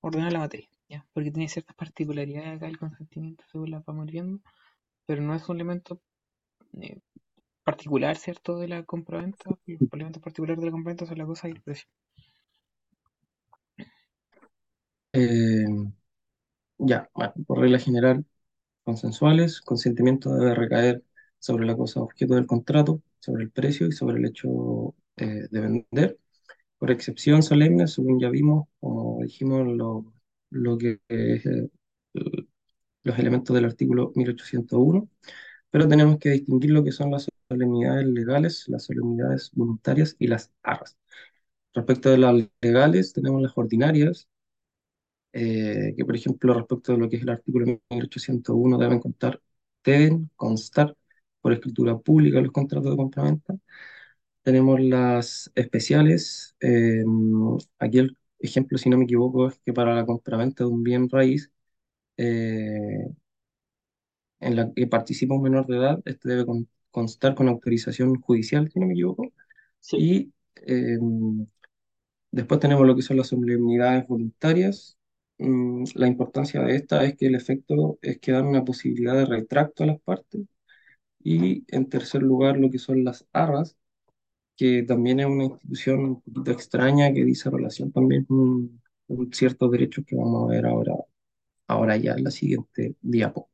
ordenar la materia, ya, porque tiene ciertas particularidades acá el consentimiento según la vamos viendo, pero no es un elemento eh, particular, ¿cierto? De la compraventa. Los elementos particulares de la compraventa son la cosa y el precio. Eh, ya, bueno, por regla general, consensuales, consentimiento debe recaer sobre la cosa objeto del contrato, sobre el precio y sobre el hecho eh, de vender. Por excepción solemne, según ya vimos, como dijimos, lo, lo que es eh, los elementos del artículo 1801, pero tenemos que distinguir lo que son las solemnidades legales, las solemnidades voluntarias y las arras. Respecto de las legales, tenemos las ordinarias, eh, que por ejemplo respecto de lo que es el artículo 1801 deben contar, deben constar por escritura pública los contratos de compraventa. Tenemos las especiales, eh, aquí el ejemplo, si no me equivoco, es que para la compraventa de un bien raíz eh, en la que participa un menor de edad, este debe con- constar con autorización judicial, si no me equivoco, Sí, y eh, Después tenemos lo que son las solemnidades voluntarias. Mm, la importancia de esta es que el efecto es que dan una posibilidad de retracto a las partes. Y en tercer lugar, lo que son las arras, que también es una institución un poquito extraña que dice relación también con, con ciertos derechos que vamos a ver ahora, ahora ya en la siguiente diapo.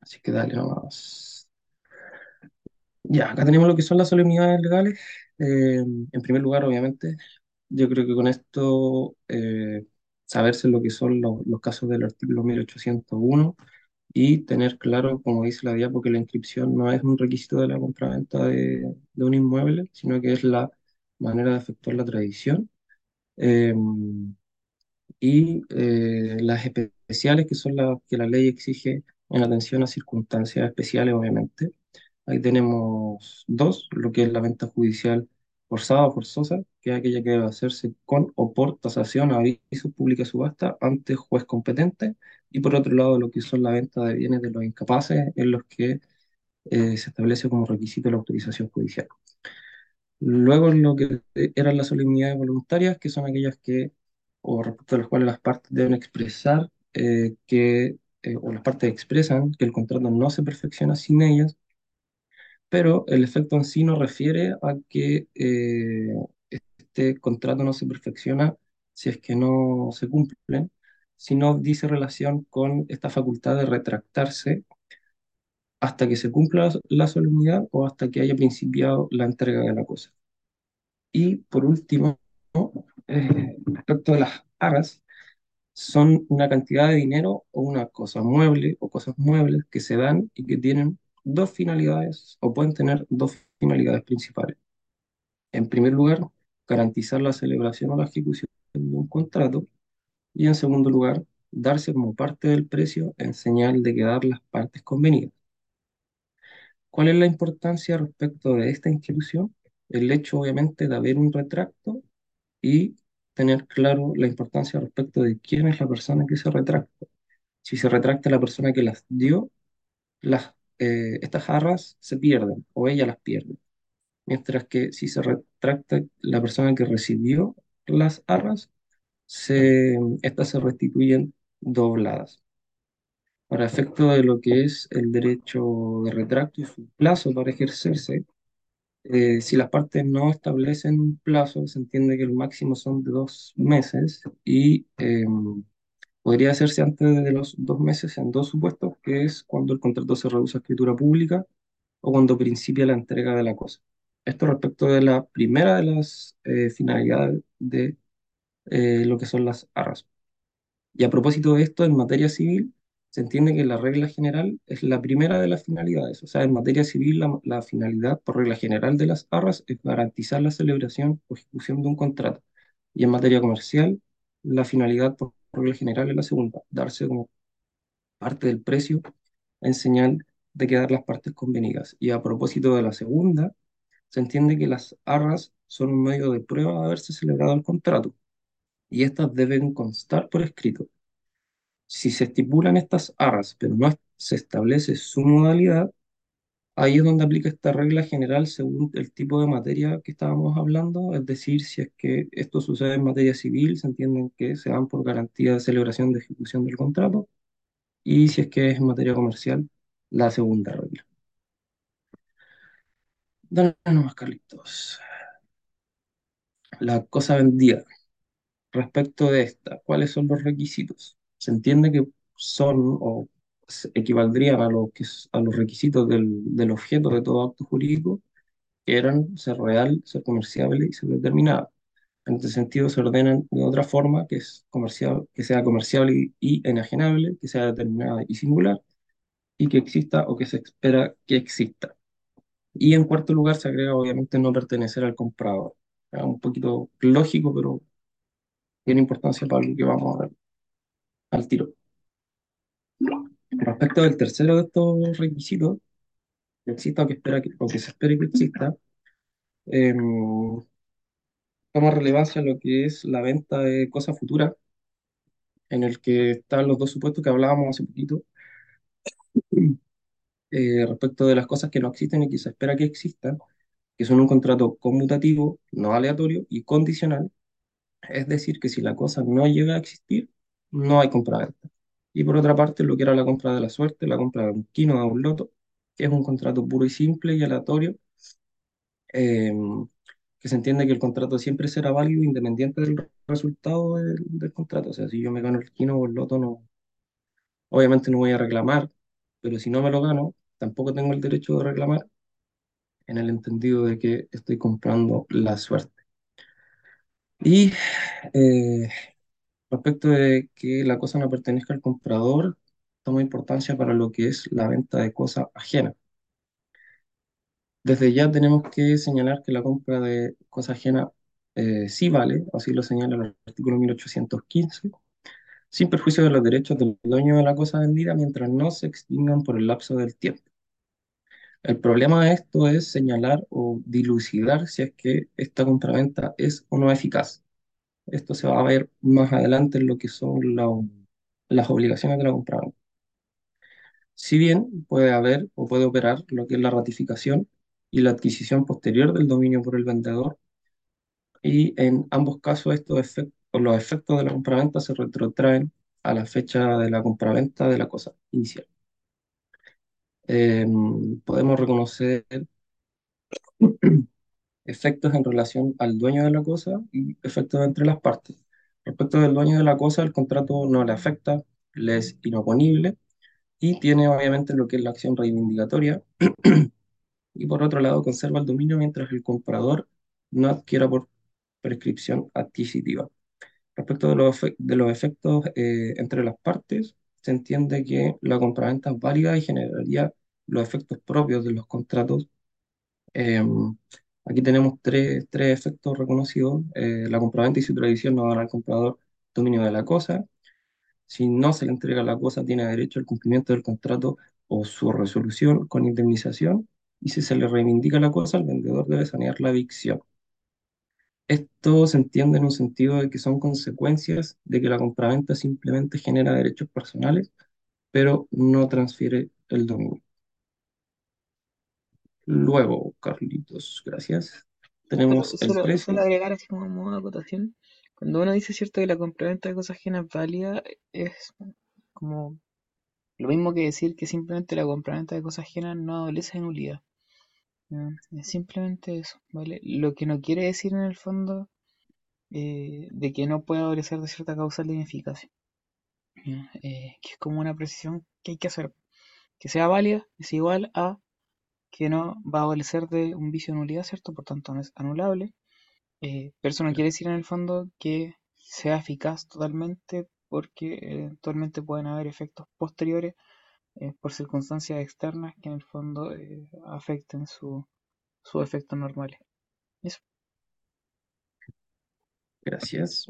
Así que dale nomás. Ya, acá tenemos lo que son las solemnidades legales. Eh, en primer lugar, obviamente, yo creo que con esto eh, saberse lo que son los casos del artículo 1801 y tener claro, como dice la diapo, que la inscripción no es un requisito de la compraventa de, de un inmueble, sino que es la manera de efectuar la tradición. Eh, y eh, las especiales, que son las que la ley exige en atención a circunstancias especiales, obviamente. Ahí tenemos dos, lo que es la venta judicial forzada o forzosa, que es aquella que debe hacerse con o por tasación, aviso, pública subasta ante juez competente, y por otro lado lo que son la venta de bienes de los incapaces, en los que eh, se establece como requisito la autorización judicial. Luego lo que eran las solemnidades voluntarias, que son aquellas que, o respecto a las cuales las partes deben expresar eh, que, eh, o las partes expresan que el contrato no se perfecciona sin ellas, pero el efecto en sí no refiere a que eh, este contrato no se perfecciona si es que no se cumplen, sino dice relación con esta facultad de retractarse hasta que se cumpla la solemnidad o hasta que haya principiado la entrega de la cosa. Y por último, eh, respecto de las arras, son una cantidad de dinero o una cosa mueble o cosas muebles que se dan y que tienen dos finalidades o pueden tener dos finalidades principales. En primer lugar, garantizar la celebración o la ejecución de un contrato y en segundo lugar, darse como parte del precio en señal de quedar las partes convenidas. ¿Cuál es la importancia respecto de esta institución? El hecho, obviamente, de haber un retracto y tener claro la importancia respecto de quién es la persona que se retracta. Si se retracta la persona que las dio, las, eh, estas jarras se pierden o ella las pierde. Mientras que si se retracta la persona que recibió las arras, se, estas se restituyen dobladas. Para efecto de lo que es el derecho de retracto y su plazo para ejercerse, eh, si las partes no establecen un plazo, se entiende que el máximo son de dos meses y eh, podría hacerse antes de los dos meses en dos supuestos, que es cuando el contrato se reduce a escritura pública o cuando principia la entrega de la cosa. Esto respecto de la primera de las eh, finalidades de eh, lo que son las arras. Y a propósito de esto, en materia civil, se entiende que la regla general es la primera de las finalidades. O sea, en materia civil, la, la finalidad por regla general de las arras es garantizar la celebración o ejecución de un contrato. Y en materia comercial, la finalidad por regla general es la segunda, darse como parte del precio en señal de quedar las partes convenidas. Y a propósito de la segunda, se entiende que las arras son un medio de prueba de haberse celebrado el contrato y estas deben constar por escrito. Si se estipulan estas arras, pero no se establece su modalidad, ahí es donde aplica esta regla general según el tipo de materia que estábamos hablando, es decir, si es que esto sucede en materia civil, se entienden que se dan por garantía de celebración de ejecución del contrato, y si es que es en materia comercial, la segunda regla. Dale nomás, Carlitos. La cosa vendida. Respecto de esta, ¿cuáles son los requisitos? Se entiende que son o equivaldrían a, lo que, a los requisitos del, del objeto de todo acto jurídico, eran ser real, ser comerciable y ser determinado. En este sentido, se ordenan de otra forma, que es comercial, que sea comerciable y enajenable, que sea determinada y singular, y que exista o que se espera que exista. Y en cuarto lugar, se agrega obviamente no pertenecer al comprador. Es un poquito lógico, pero tiene importancia para lo que vamos a ver al tiro. Respecto del tercero de estos requisitos, que exista o que, espera que, o que se espere que exista, eh, toma relevancia lo que es la venta de cosas futuras, en el que están los dos supuestos que hablábamos hace poquito, eh, respecto de las cosas que no existen y que se espera que existan, que son un contrato conmutativo, no aleatorio y condicional, es decir, que si la cosa no llega a existir, no hay compra-venta. Y por otra parte, lo que era la compra de la suerte, la compra de un quino, de un loto, que es un contrato puro y simple y aleatorio, eh, que se entiende que el contrato siempre será válido independiente del resultado del, del contrato. O sea, si yo me gano el quino o el loto, no, obviamente no voy a reclamar, pero si no me lo gano, tampoco tengo el derecho de reclamar en el entendido de que estoy comprando la suerte. Y eh, respecto de que la cosa no pertenezca al comprador, toma importancia para lo que es la venta de cosas ajenas. Desde ya tenemos que señalar que la compra de cosa ajena eh, sí vale, así lo señala el artículo 1815, sin perjuicio de los derechos del dueño de la cosa vendida mientras no se extingan por el lapso del tiempo. El problema de esto es señalar o dilucidar si es que esta compraventa es o no eficaz. Esto se va a ver más adelante en lo que son la- las obligaciones de la compraventa. Si bien puede haber o puede operar lo que es la ratificación y la adquisición posterior del dominio por el vendedor, y en ambos casos estos los efectos de la compraventa se retrotraen a la fecha de la compraventa de la cosa inicial. Em, podemos reconocer efectos en relación al dueño de la cosa y efectos entre las partes. Respecto del dueño de la cosa, el contrato no le afecta, le es inoponible y tiene obviamente lo que es la acción reivindicatoria y por otro lado conserva el dominio mientras el comprador no adquiera por prescripción adquisitiva. Respecto de los, de los efectos eh, entre las partes, se entiende que la compraventa es válida y generaría los efectos propios de los contratos. Em, aquí tenemos tres, tres efectos reconocidos. Eh, la compraventa y su tradición no dan al comprador dominio de la cosa. Si no se le entrega la cosa, tiene derecho al cumplimiento del contrato o su resolución con indemnización. Y si se le reivindica la cosa, el vendedor debe sanear la evicción. Esto se entiende en un sentido de que son consecuencias de que la compraventa simplemente genera derechos personales, pero no transfiere el dominio. Luego, Carlitos, gracias. Tenemos el solo, solo precio. agregar así como modo de acotación. Cuando uno dice cierto que la compraventa de cosas ajenas es válida, es como lo mismo que decir que simplemente la compraventa de cosas ajenas no adolece de nulidad. Es simplemente eso, ¿vale? Lo que no quiere decir en el fondo eh, de que no puede adolecer de cierta causal de ineficacia. Eh, que es como una precisión que hay que hacer. Que sea válida es igual a que no va a adolecer de un vicio de nulidad, ¿cierto? Por tanto, no es anulable. Eh, pero eso no quiere decir en el fondo que sea eficaz totalmente, porque eventualmente pueden haber efectos posteriores eh, por circunstancias externas que en el fondo eh, afecten su, sus efectos normales. Eso. Gracias.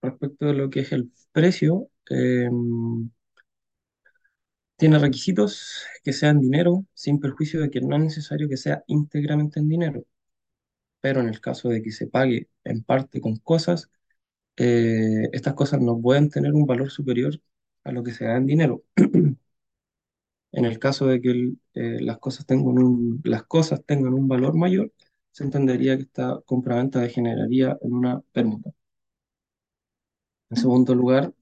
Respecto de lo que es el precio, eh, tiene requisitos que sean dinero, sin perjuicio de que no es necesario que sea íntegramente en dinero. Pero en el caso de que se pague en parte con cosas, eh, estas cosas no pueden tener un valor superior a lo que se da en dinero. En el caso de que el- eh, las cosas tengan un, las cosas tengan un valor mayor, se entendería que esta compraventa degeneraría en una permuta. En segundo lugar,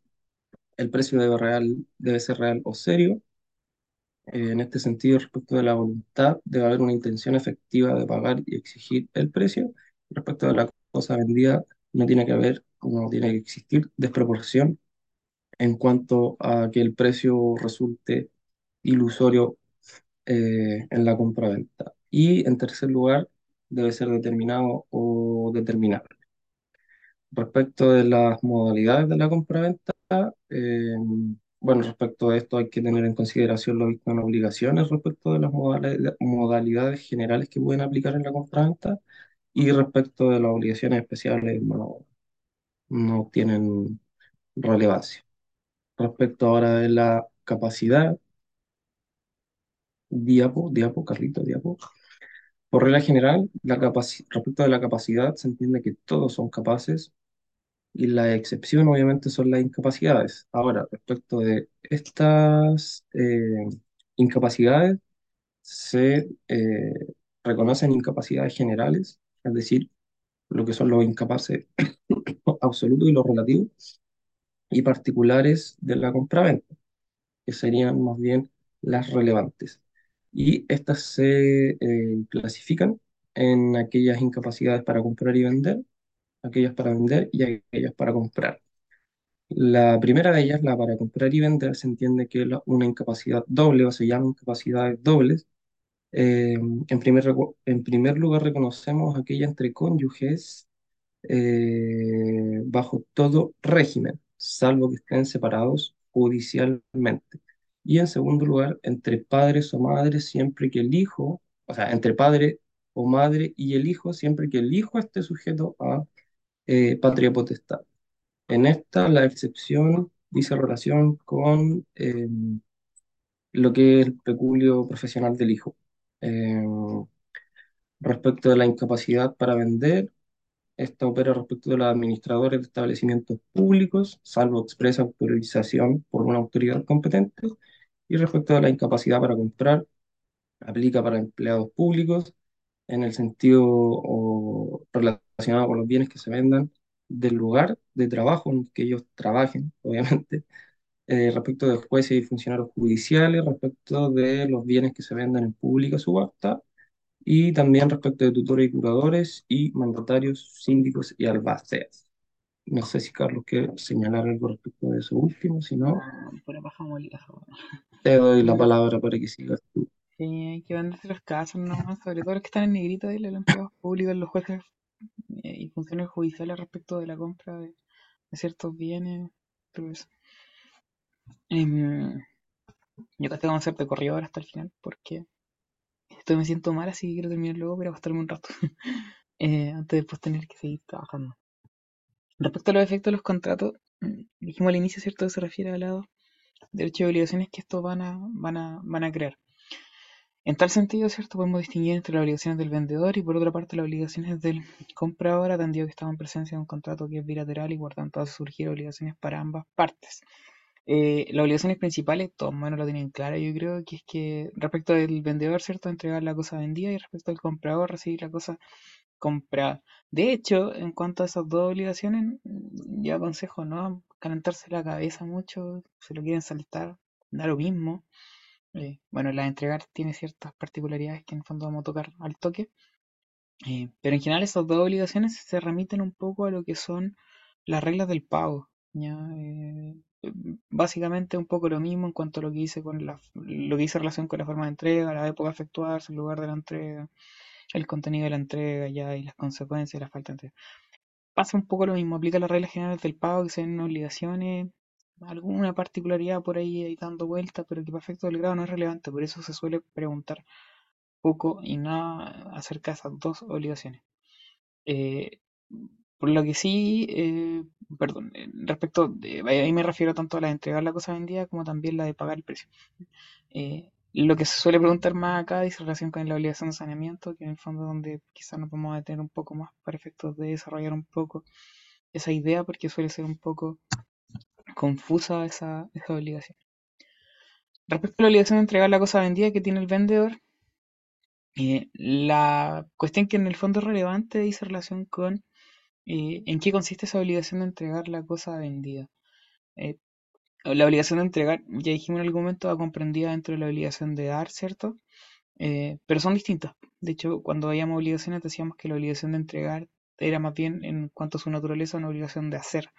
el precio debe, real, debe ser real o serio. Eh, en este sentido, respecto de la voluntad, debe haber una intención efectiva de pagar y exigir el precio. Respecto de la cosa vendida, no tiene que haber, no tiene que existir desproporción en cuanto a que el precio resulte ilusorio eh, en la compraventa. Y en tercer lugar, debe ser determinado o determinable. Respecto de las modalidades de la compraventa, eh, bueno, respecto a esto hay que tener en consideración lo visto en obligaciones respecto de las modalidades, generales que pueden aplicar en la compraventa y respecto de las obligaciones especiales no, no tienen relevancia. Respecto ahora de la capacidad, diapo, diapo, Carlito, diapo. Por regla general, la respecto de la capacidad, se entiende que todos son capaces y la excepción obviamente son las incapacidades. Ahora, respecto de estas eh, incapacidades, se eh, reconocen incapacidades generales, es decir, lo que son los incapaces absolutos y los relativos, y particulares de la compraventa, que serían más bien las relevantes. Y estas se eh, clasifican en aquellas incapacidades para comprar y vender, aquellas para vender y aquellas para comprar. La primera de ellas, la para comprar y vender, se entiende que es una incapacidad doble o se llama incapacidades dobles. Eh, en primer, en primer lugar, reconocemos aquella entre cónyuges eh, bajo todo régimen, salvo que estén separados judicialmente. Y en segundo lugar, entre padres o madres, siempre que el hijo, o sea, entre padre o madre y el hijo, siempre que el hijo esté sujeto a eh, patria potestad. En esta, la excepción dice relación con eh, lo que es el peculio profesional del hijo. Eh, respecto de la incapacidad para vender, esta opera respecto de los administradores de establecimientos públicos, salvo expresa autorización por una autoridad competente. Y respecto de la incapacidad para comprar, aplica para empleados públicos en el sentido o relacionado con los bienes que se vendan del lugar de trabajo en que ellos trabajen, obviamente, eh, respecto de jueces y funcionarios judiciales, respecto de los bienes que se venden en pública subasta y también respecto de tutores y curadores y mandatarios, síndicos y albaceas. No sé si Carlos quiere señalar algo respecto de eso último, si no, Ah, pura paja molida. Te doy la palabra para que sigas tú. Sí, hay que venderse los casos nomás, sobre todo los que están en negrito ahí, los empleados públicos, los jueces eh, y funcionarios judiciales respecto de la compra de, de ciertos bienes, todo eso. Em, yo casi vamos a hacer de corrido ahora hasta el final, porque estoy me siento mal, así que quiero terminar luego para acostarme un rato, eh, antes de tener que seguir trabajando. Respecto a los efectos de los contratos, mm, dijimos al inicio, ¿cierto? que se refiere a los derechos y obligaciones que estos van a, van a, van a crear. En tal sentido, ¿cierto? Podemos distinguir entre las obligaciones del vendedor y por otra parte las obligaciones del comprador, atendido que estamos en presencia de un contrato que es bilateral y por tanto hace surgir obligaciones para ambas partes. Eh, las obligaciones principales, todos más o menos lo tienen clara, yo creo que es que respecto del vendedor, ¿cierto? Entregar la cosa vendida y respecto al comprador, recibir la cosa comprada. De hecho, en cuanto a esas dos obligaciones, mm, yo aconsejo no calentarse la cabeza mucho, si lo quieren saltar, da lo mismo. Eh, bueno, la entregar tiene ciertas particularidades que en el fondo vamos a tocar al toque. eh, pero en general esas dos obligaciones se remiten un poco a lo que son las reglas del pago. ¿ya? Eh, básicamente un poco lo mismo en cuanto a lo que hice con la, lo hice relación con la forma de entrega, la época de efectuarse, el lugar de la entrega, el contenido de la entrega ya y las consecuencias de la falta de entrega. Pasa un poco lo mismo, aplica las reglas generales del pago que se ven obligaciones, alguna particularidad por ahí, dando vueltas, pero que para efectos del grado no es relevante, por eso se suele preguntar poco y nada acerca de esas dos obligaciones. Eh, por lo que sí, eh, perdón, eh, respecto, de, ahí me refiero tanto a la de entregar la cosa vendida como también la de pagar el precio. Eh, lo que se suele preguntar más acá dice relación con la obligación de saneamiento, que en el fondo donde quizás nos vamos a detener un poco más para efectos de desarrollar un poco esa idea, porque suele ser un poco confusa esa, esa obligación. Respecto a la obligación de entregar la cosa vendida que tiene el vendedor, eh, la cuestión que en el fondo es relevante dice relación con eh, en qué consiste esa obligación de entregar la cosa vendida. Eh, la obligación de entregar, ya dijimos en algún momento, va comprendida dentro de la obligación de dar, ¿cierto? Eh, pero son distintas. De hecho, cuando veíamos obligaciones decíamos que la obligación de entregar era más bien en cuanto a su naturaleza una obligación de hacer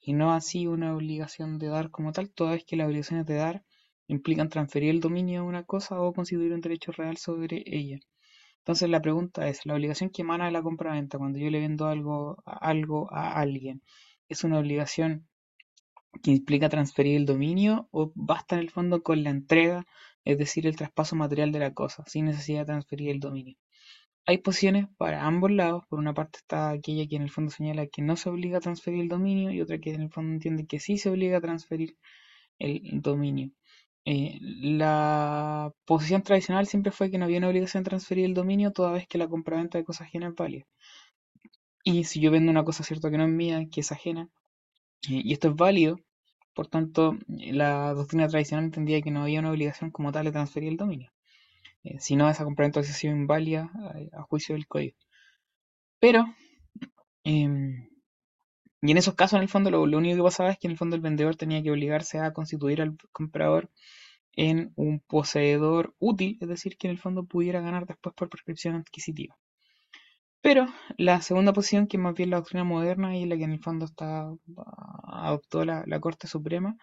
y no así una obligación de dar como tal, toda vez que las obligaciones de dar implican transferir el dominio de una cosa o constituir un derecho real sobre ella. Entonces la pregunta es, la obligación que emana de la compra-venta cuando yo le vendo algo, algo a alguien, ¿es una obligación que implica transferir el dominio o basta en el fondo con la entrega, es decir, el traspaso material de la cosa, sin necesidad de transferir el dominio? Hay posiciones para ambos lados. Por una parte está aquella que en el fondo señala que no se obliga a transferir el dominio y otra que en el fondo entiende que sí se obliga a transferir el dominio. Eh, la posición tradicional siempre fue que no había una obligación de transferir el dominio toda vez que la compraventa de cosas ajenas es válida. Y si yo vendo una cosa cierto que no es mía, que es ajena, y esto es válido, por tanto, la doctrina tradicional entendía que no había una obligación como tal de transferir el dominio. Eh, si no, esa compraventa hubiese sido inválida a, a juicio del código. Pero, em, y en esos casos, en el fondo, lo, lo único que pasaba es que en el fondo el vendedor tenía que obligarse a constituir al comprador en un poseedor útil, es decir, que en el fondo pudiera ganar después por prescripción adquisitiva. Pero la segunda posición, que más bien la doctrina moderna y la que en el fondo está adoptó la, Corte Suprema,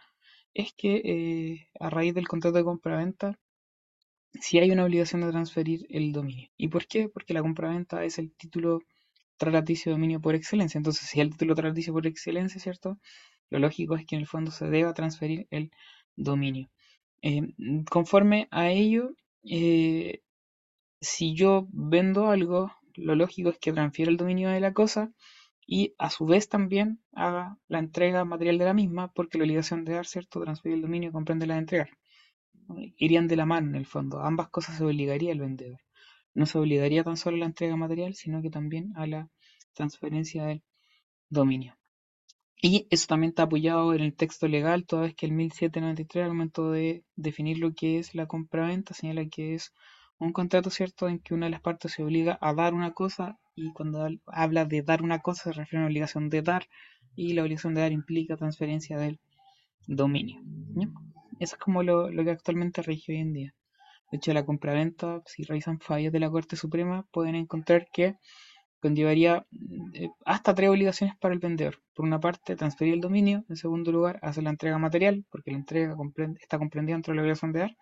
es que eh, a raíz del contrato de compra-venta sí hay una obligación de transferir el dominio. ¿Y por qué? Porque la compra-venta es el título trataticio de dominio por excelencia. Entonces, si es el título trataticio por excelencia, ¿cierto? Lo lógico es que en el fondo se deba transferir el dominio. Eh, conforme a ello, eh, si yo vendo algo, lo lógico es que transfiera el dominio de la cosa y a su vez también haga la entrega material de la misma, porque la obligación de dar, ¿cierto? Transferir el dominio comprende la de entregar. Irían de la mano en el fondo. Ambas cosas se obligaría el vendedor. No se obligaría tan solo a la entrega material, sino que también a la transferencia del dominio. Y eso también está apoyado en el texto legal, toda vez que el 1793, al momento de definir lo que es la compra-venta, señala que es un contrato, ¿cierto?, en que una de las partes se obliga a dar una cosa y cuando habla de dar una cosa se refiere a una obligación de dar y la obligación de dar implica transferencia del dominio. Eso es como lo, lo, que actualmente rige hoy en día. De hecho, la compraventa, si revisan fallos de la Corte Suprema, pueden encontrar que conllevaría eh, hasta tres obligaciones para el vendedor. Por una parte, transferir el dominio. En segundo lugar, hacer la entrega material, porque la entrega está comprendida dentro de la obligación de dar.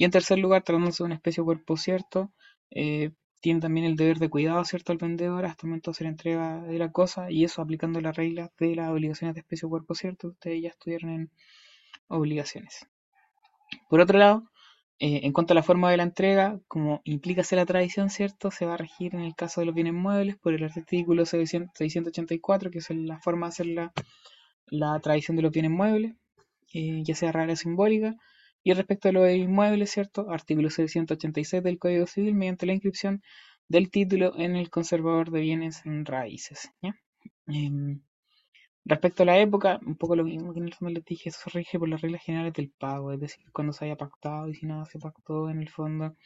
Y en tercer lugar, tratándose de una especie cuerpo cierto, eh, tiene también el deber de cuidado, ¿cierto?, al vendedor hasta el momento de hacer entrega de la cosa, y eso aplicando las reglas de las obligaciones de especie cuerpo cierto, ustedes ya estudiaron en obligaciones. Por otro lado, eh, en cuanto a la forma de la entrega, como implica ser la tradición, ¿cierto? Se va a regir en el caso de los bienes muebles por el artículo 684, que es la forma de hacer la, la tradición de los bienes muebles, eh, ya sea real o simbólica. Y respecto a los inmuebles, ¿cierto? Artículo 686 del Código Civil, mediante la inscripción del título en el conservador de bienes en raíces. Eh, Respecto a la época, un poco lo mismo que en el fondo les dije, eso se rige por las reglas generales del pago, es decir, cuando se haya pactado y si nada se pactó en el fondo,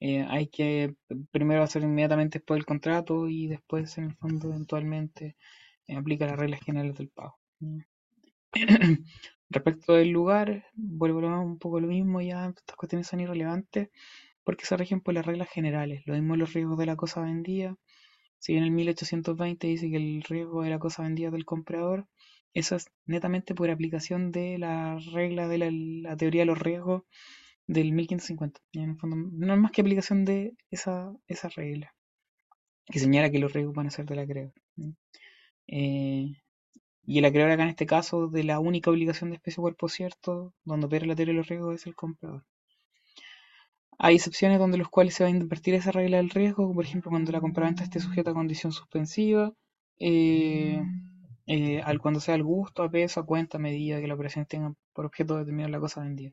eh, hay que primero hacer inmediatamente después el contrato y después en el fondo eventualmente eh, aplica las reglas generales del pago. Respecto del lugar, vuelvo un poco lo mismo, ya estas cuestiones son irrelevantes porque se rigen por las reglas generales, lo mismo los riesgos de la cosa vendida, si en el 1820 dice que el riesgo de la cosa vendida del comprador, eso es netamente por aplicación de la regla de la, teoría de los riesgos del 1550. en el fondo, no es más que aplicación de esa, esa regla, que señala que los riesgos van a ser del acreedor. Eh, y el acreedor acá en este caso de la única obligación de especie cuerpo cierto, donde opera la teoría los riesgos, es el comprador. Hay excepciones donde los cuales se va a invertir esa regla del riesgo, por ejemplo cuando la compraventa esté sujeta a condición suspensiva, eh, eh, al cuando sea al gusto, a peso, a cuenta, a medida que la operación tenga por objeto determinar la cosa vendida.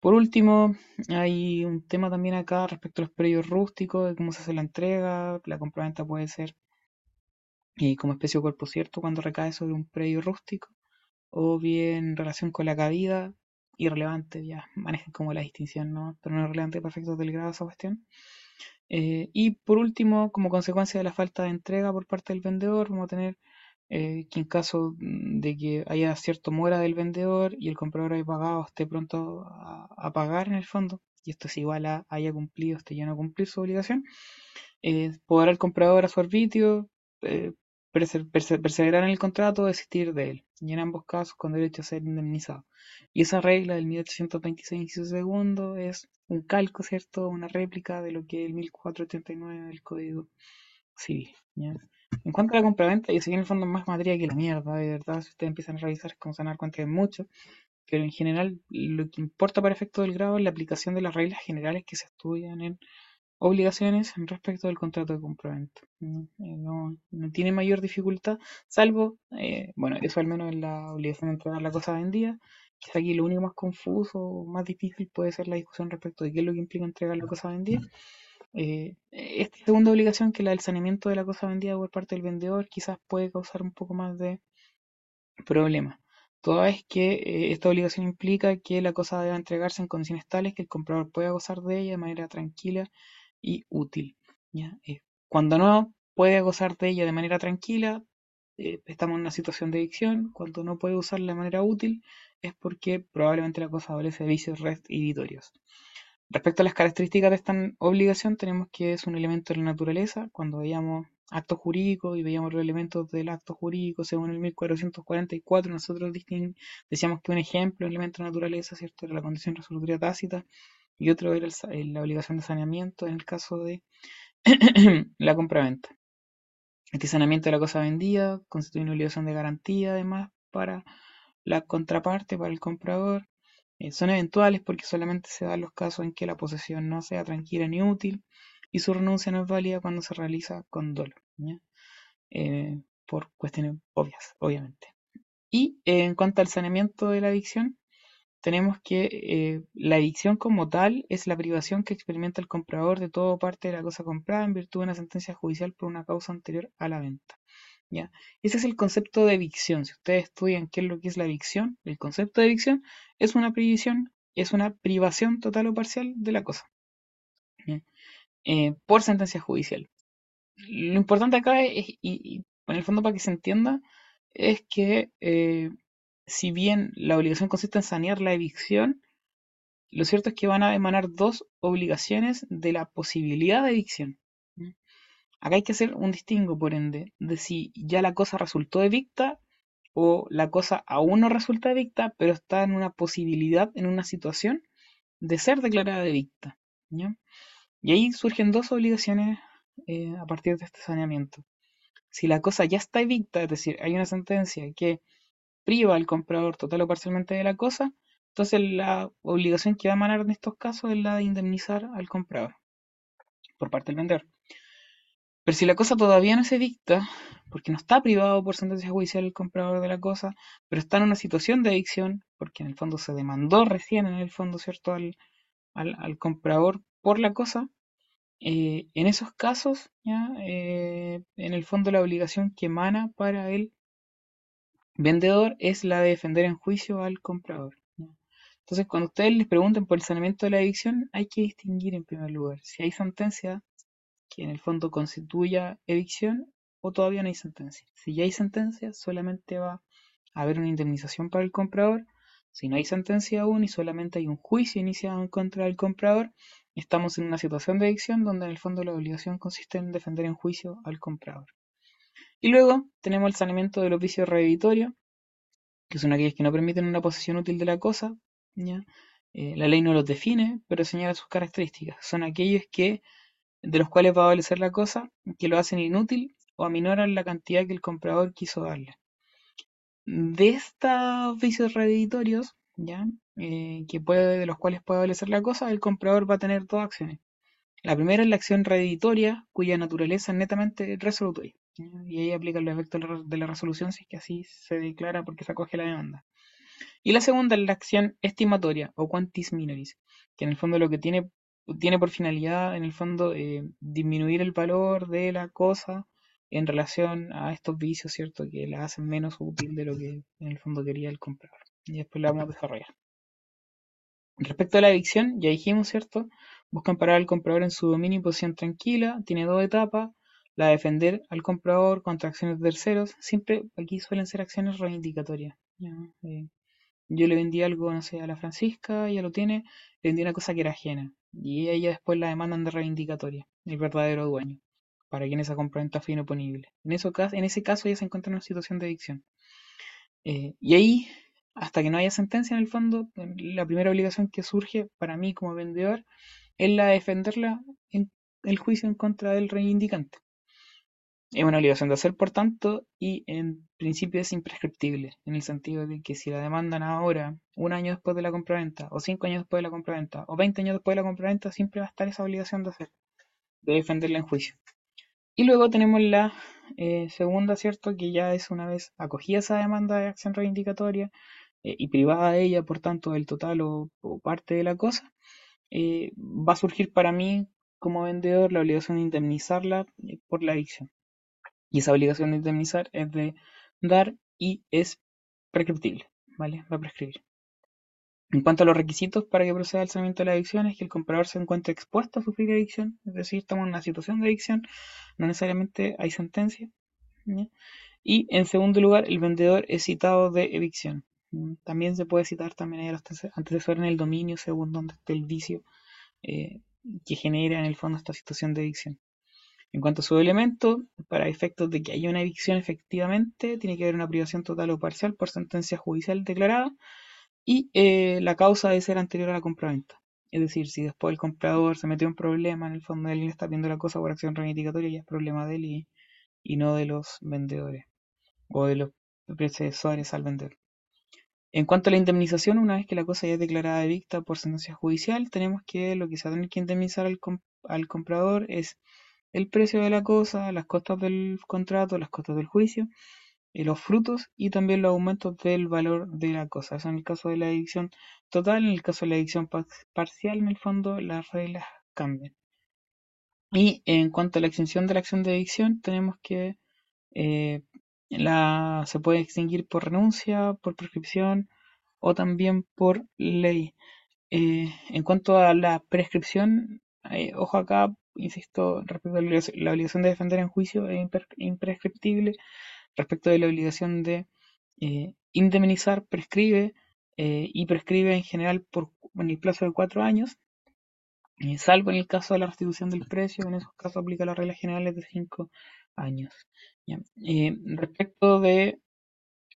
Por último, hay un tema también acá respecto a los predios rústicos, de cómo se hace la entrega. La compraventa puede ser y como especie o cuerpo cierto cuando recae sobre un predio rústico, o bien en relación con la cabida, irrelevante, ya manejen como la distinción, ¿no? Pero no es relevante para efectos del grado esa cuestión. Eh, y por último, como consecuencia de la falta de entrega por parte del vendedor, vamos a tener eh, que en caso de que haya cierto mora del vendedor y el comprador haya pagado, esté pronto a, pagar en el fondo, y esto es igual a haya cumplido, esté ya no cumplir su obligación, eh, podrá el comprador a su arbitrio perseverar en el contrato o desistir de él, y en ambos casos con derecho a ser indemnizado. Y esa regla del 1826, inciso segundo, es un calco, ¿cierto? Una réplica de lo que es el 1489 del Código Civil. En cuanto a la compraventa, yo sé que en el fondo es más materia que la mierda, de verdad, si ustedes empiezan a revisar, es como se van a dar cuenta mucho, pero en general lo que importa para efecto del grado es la aplicación de las reglas generales que se estudian en obligaciones respecto del contrato de compraventa. No, eh, no, tiene mayor dificultad, salvo, eh, bueno, eso al menos es la obligación de entregar la cosa vendida. Quizá aquí lo único más confuso, más difícil puede ser la discusión respecto de qué es lo que implica entregar la cosa vendida. Eh, esta segunda obligación, que es la del saneamiento de la cosa vendida por parte del vendedor, quizás puede causar un poco más de problema. Toda vez que esta obligación implica que la cosa debe entregarse en condiciones tales que el comprador pueda gozar de ella de manera tranquila y útil. Eh, cuando no puede gozar de ella de manera tranquila, eh, estamos en una situación de adicción. Cuando no puede usarla de manera útil, es porque probablemente la cosa adolece de vicios rest Respecto a las características de esta obligación, tenemos que es un elemento de la naturaleza. Cuando veíamos actos jurídicos y veíamos los elementos del acto jurídico según el 1444, nosotros decíamos que un ejemplo, un elemento de naturaleza, ¿cierto? Era la condición resolutoria tácita y otro era la obligación de saneamiento en el caso de la compra-venta. Este saneamiento de la cosa vendida constituye una obligación de garantía, además, para la contraparte, para el comprador. Eh, son eventuales porque solamente se dan los casos en que la posesión no sea tranquila ni útil y su renuncia no es válida cuando se realiza con dolor, eh, por cuestiones obvias, obviamente. Y en cuanto al saneamiento de la adicción, tenemos que eh, la evicción como tal es la privación que experimenta el comprador de todo parte de la cosa comprada en virtud de una sentencia judicial por una causa anterior a la venta. ¿ya? Ese es el concepto de evicción. Si ustedes estudian qué es lo que es la evicción, el concepto de evicción es una privación, es una privación total o parcial de la cosa eh, por sentencia judicial. Lo importante acá es, y, en el fondo para que se entienda, es que eh, si bien la obligación consiste en sanear la evicción, lo cierto es que van a emanar dos obligaciones de la posibilidad de evicción. Acá hay que hacer un distingo, por ende, de si ya la cosa resultó evicta o la cosa aún no resulta evicta, pero está en una posibilidad, en una situación de ser declarada evicta. Y ahí surgen dos obligaciones eh, a partir de este saneamiento. Si la cosa ya está evicta, es decir, hay una sentencia que priva al comprador total o parcialmente de la cosa, entonces la obligación que va a emanar en estos casos es la de indemnizar al comprador por parte del vendedor. Pero si la cosa todavía no se dicta, porque no está privado por sentencia judicial el comprador de la cosa, pero está en una situación de adicción, porque en el fondo se demandó recién, en el fondo, ¿cierto?, al, al, comprador por la cosa, eh, en esos casos, ¿ya? Eh, en el fondo la obligación que emana para el vendedor es la de defender en juicio al comprador. Entonces, cuando ustedes les pregunten por el saneamiento de la adicción, hay que distinguir en primer lugar si hay sentencia que en el fondo constituya evicción o todavía no hay sentencia. Si ya hay sentencia, solamente va a haber una indemnización para el comprador. Si no hay sentencia aún y solamente hay un juicio iniciado en contra del comprador, estamos en una situación de evicción donde en el fondo la obligación consiste en defender en juicio al comprador. Y luego tenemos el saneamiento del oficio reeditorio, que son aquellos que no permiten una posesión útil de la cosa. Eh, la ley no los define, pero señala sus características. Son aquellos que de los cuales va a valer la cosa, que lo hacen inútil o aminoran la cantidad que el comprador quiso darle. De estos vicios reeditorios, ¿ya? Eh, que de los cuales puede valer la cosa, el comprador va a tener dos acciones. La primera es la acción reeditoria, cuya naturaleza es netamente resolutoria. Y ahí aplica el efecto de la resolución si es que así se declara porque se acoge la demanda. Y la segunda es la acción estimatoria o quantis minoris, que en el fondo lo que tiene tiene por finalidad, en el fondo, eh, disminuir el valor de la cosa en relación a estos vicios, ¿cierto? Que la hacen menos útil de lo que en el fondo quería el comprador. Y después la vamos a desarrollar. Respecto a la evicción, ya dijimos, ¿cierto? Buscan parar al comprador en su dominio y posición tranquila, tiene dos etapas, la de defender al comprador contra acciones terceros, siempre aquí suelen ser acciones reivindicatorias. Eh, yo le vendí algo, no sé, a la Francisca, ella lo tiene, le vendí una cosa que era ajena y ella después la demandan de reivindicatoria, el verdadero dueño, para quien esa compraventa fue inoponible. En, eso, en ese caso ella se encuentra en una situación de adicción. Eh, y ahí, hasta que no haya sentencia en el fondo, la primera obligación que surge para mí como vendedor es la de defenderla en el juicio en contra del reivindicante. Es una obligación de hacer, por tanto, y en principio es imprescriptible, en el sentido de que si la demandan ahora, un año después de la compraventa, o cinco años después de la compraventa, o veinte años después de la compraventa, siempre va a estar esa obligación de hacer, de defenderla en juicio. Y luego tenemos la eh, segunda, ¿cierto? Que ya es una vez acogida esa demanda de acción reivindicatoria eh, y privada de ella, por tanto, del total o, parte de la cosa, eh, va a surgir para mí como vendedor la obligación de indemnizarla por la adicción. Y esa obligación de indemnizar es de dar y es prescriptible, ¿vale? Va a prescribir. En cuanto a los requisitos para que proceda el saneamiento de la adicción, es que el comprador se encuentre expuesto a sufrir adicción, es decir, estamos en una situación de adicción, no necesariamente hay sentencia. Y en segundo lugar, el vendedor es citado de evicción. También se puede citar también el antecesor en el dominio según donde esté el vicio eh, que genera en el fondo esta situación de evicción. En cuanto a su elemento, para efectos de que haya una evicción efectivamente, tiene que haber una privación total o parcial por sentencia judicial declarada y eh, la causa debe ser anterior a la compraventa. Es decir, si después el comprador se metió en problema, en el fondo él está viendo la cosa por acción reivindicatoria, ya es problema de él y, no de los vendedores o de los predecesores al vendedor. En cuanto a la indemnización, una vez que la cosa ya es declarada evicta por sentencia judicial, tenemos que lo que se va a tener que indemnizar al, al comprador es el precio de la cosa, las costas del contrato, las costas del juicio, y los frutos y también los aumentos del valor de la cosa. Eso en el caso de la edición total, en el caso de la edición parcial, en el fondo, las reglas cambian. Y en cuanto a la extinción de la acción de edición, tenemos que eh, la, se puede extinguir por renuncia, por prescripción o también por ley. Eh, en cuanto a la prescripción, eh, ojo acá, insisto, respecto a la obligación de defender en juicio es imprescriptible. Respecto de la obligación de eh, indemnizar, prescribe y prescribe en general por en el plazo de cuatro años, salvo en el caso de la restitución del precio, en esos casos aplica las reglas generales de cinco años. respecto de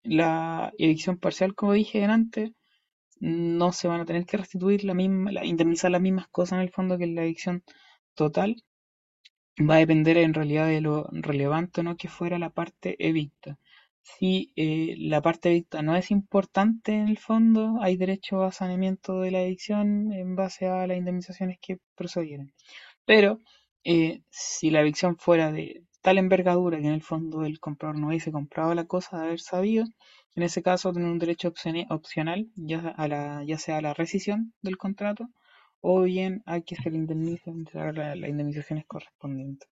la evicción parcial, como dije antes, no se van a tener que restituir la misma, indemnizar las mismas cosas en el fondo que la edición total. Va a depender en realidad de lo relevante o no que fuera la parte evicta. Si eh, la parte evicta no es importante en el fondo, hay derecho a saneamiento de la evicción en base a las indemnizaciones que procedieron. Pero eh, si la evicción fuera de tal envergadura que en el fondo el comprador no hubiese comprado la cosa de haber sabido, en ese caso, tiene un derecho opcional, ya, ya sea a la rescisión del contrato o bien a que se le indemnice, las la indemnizaciones correspondientes.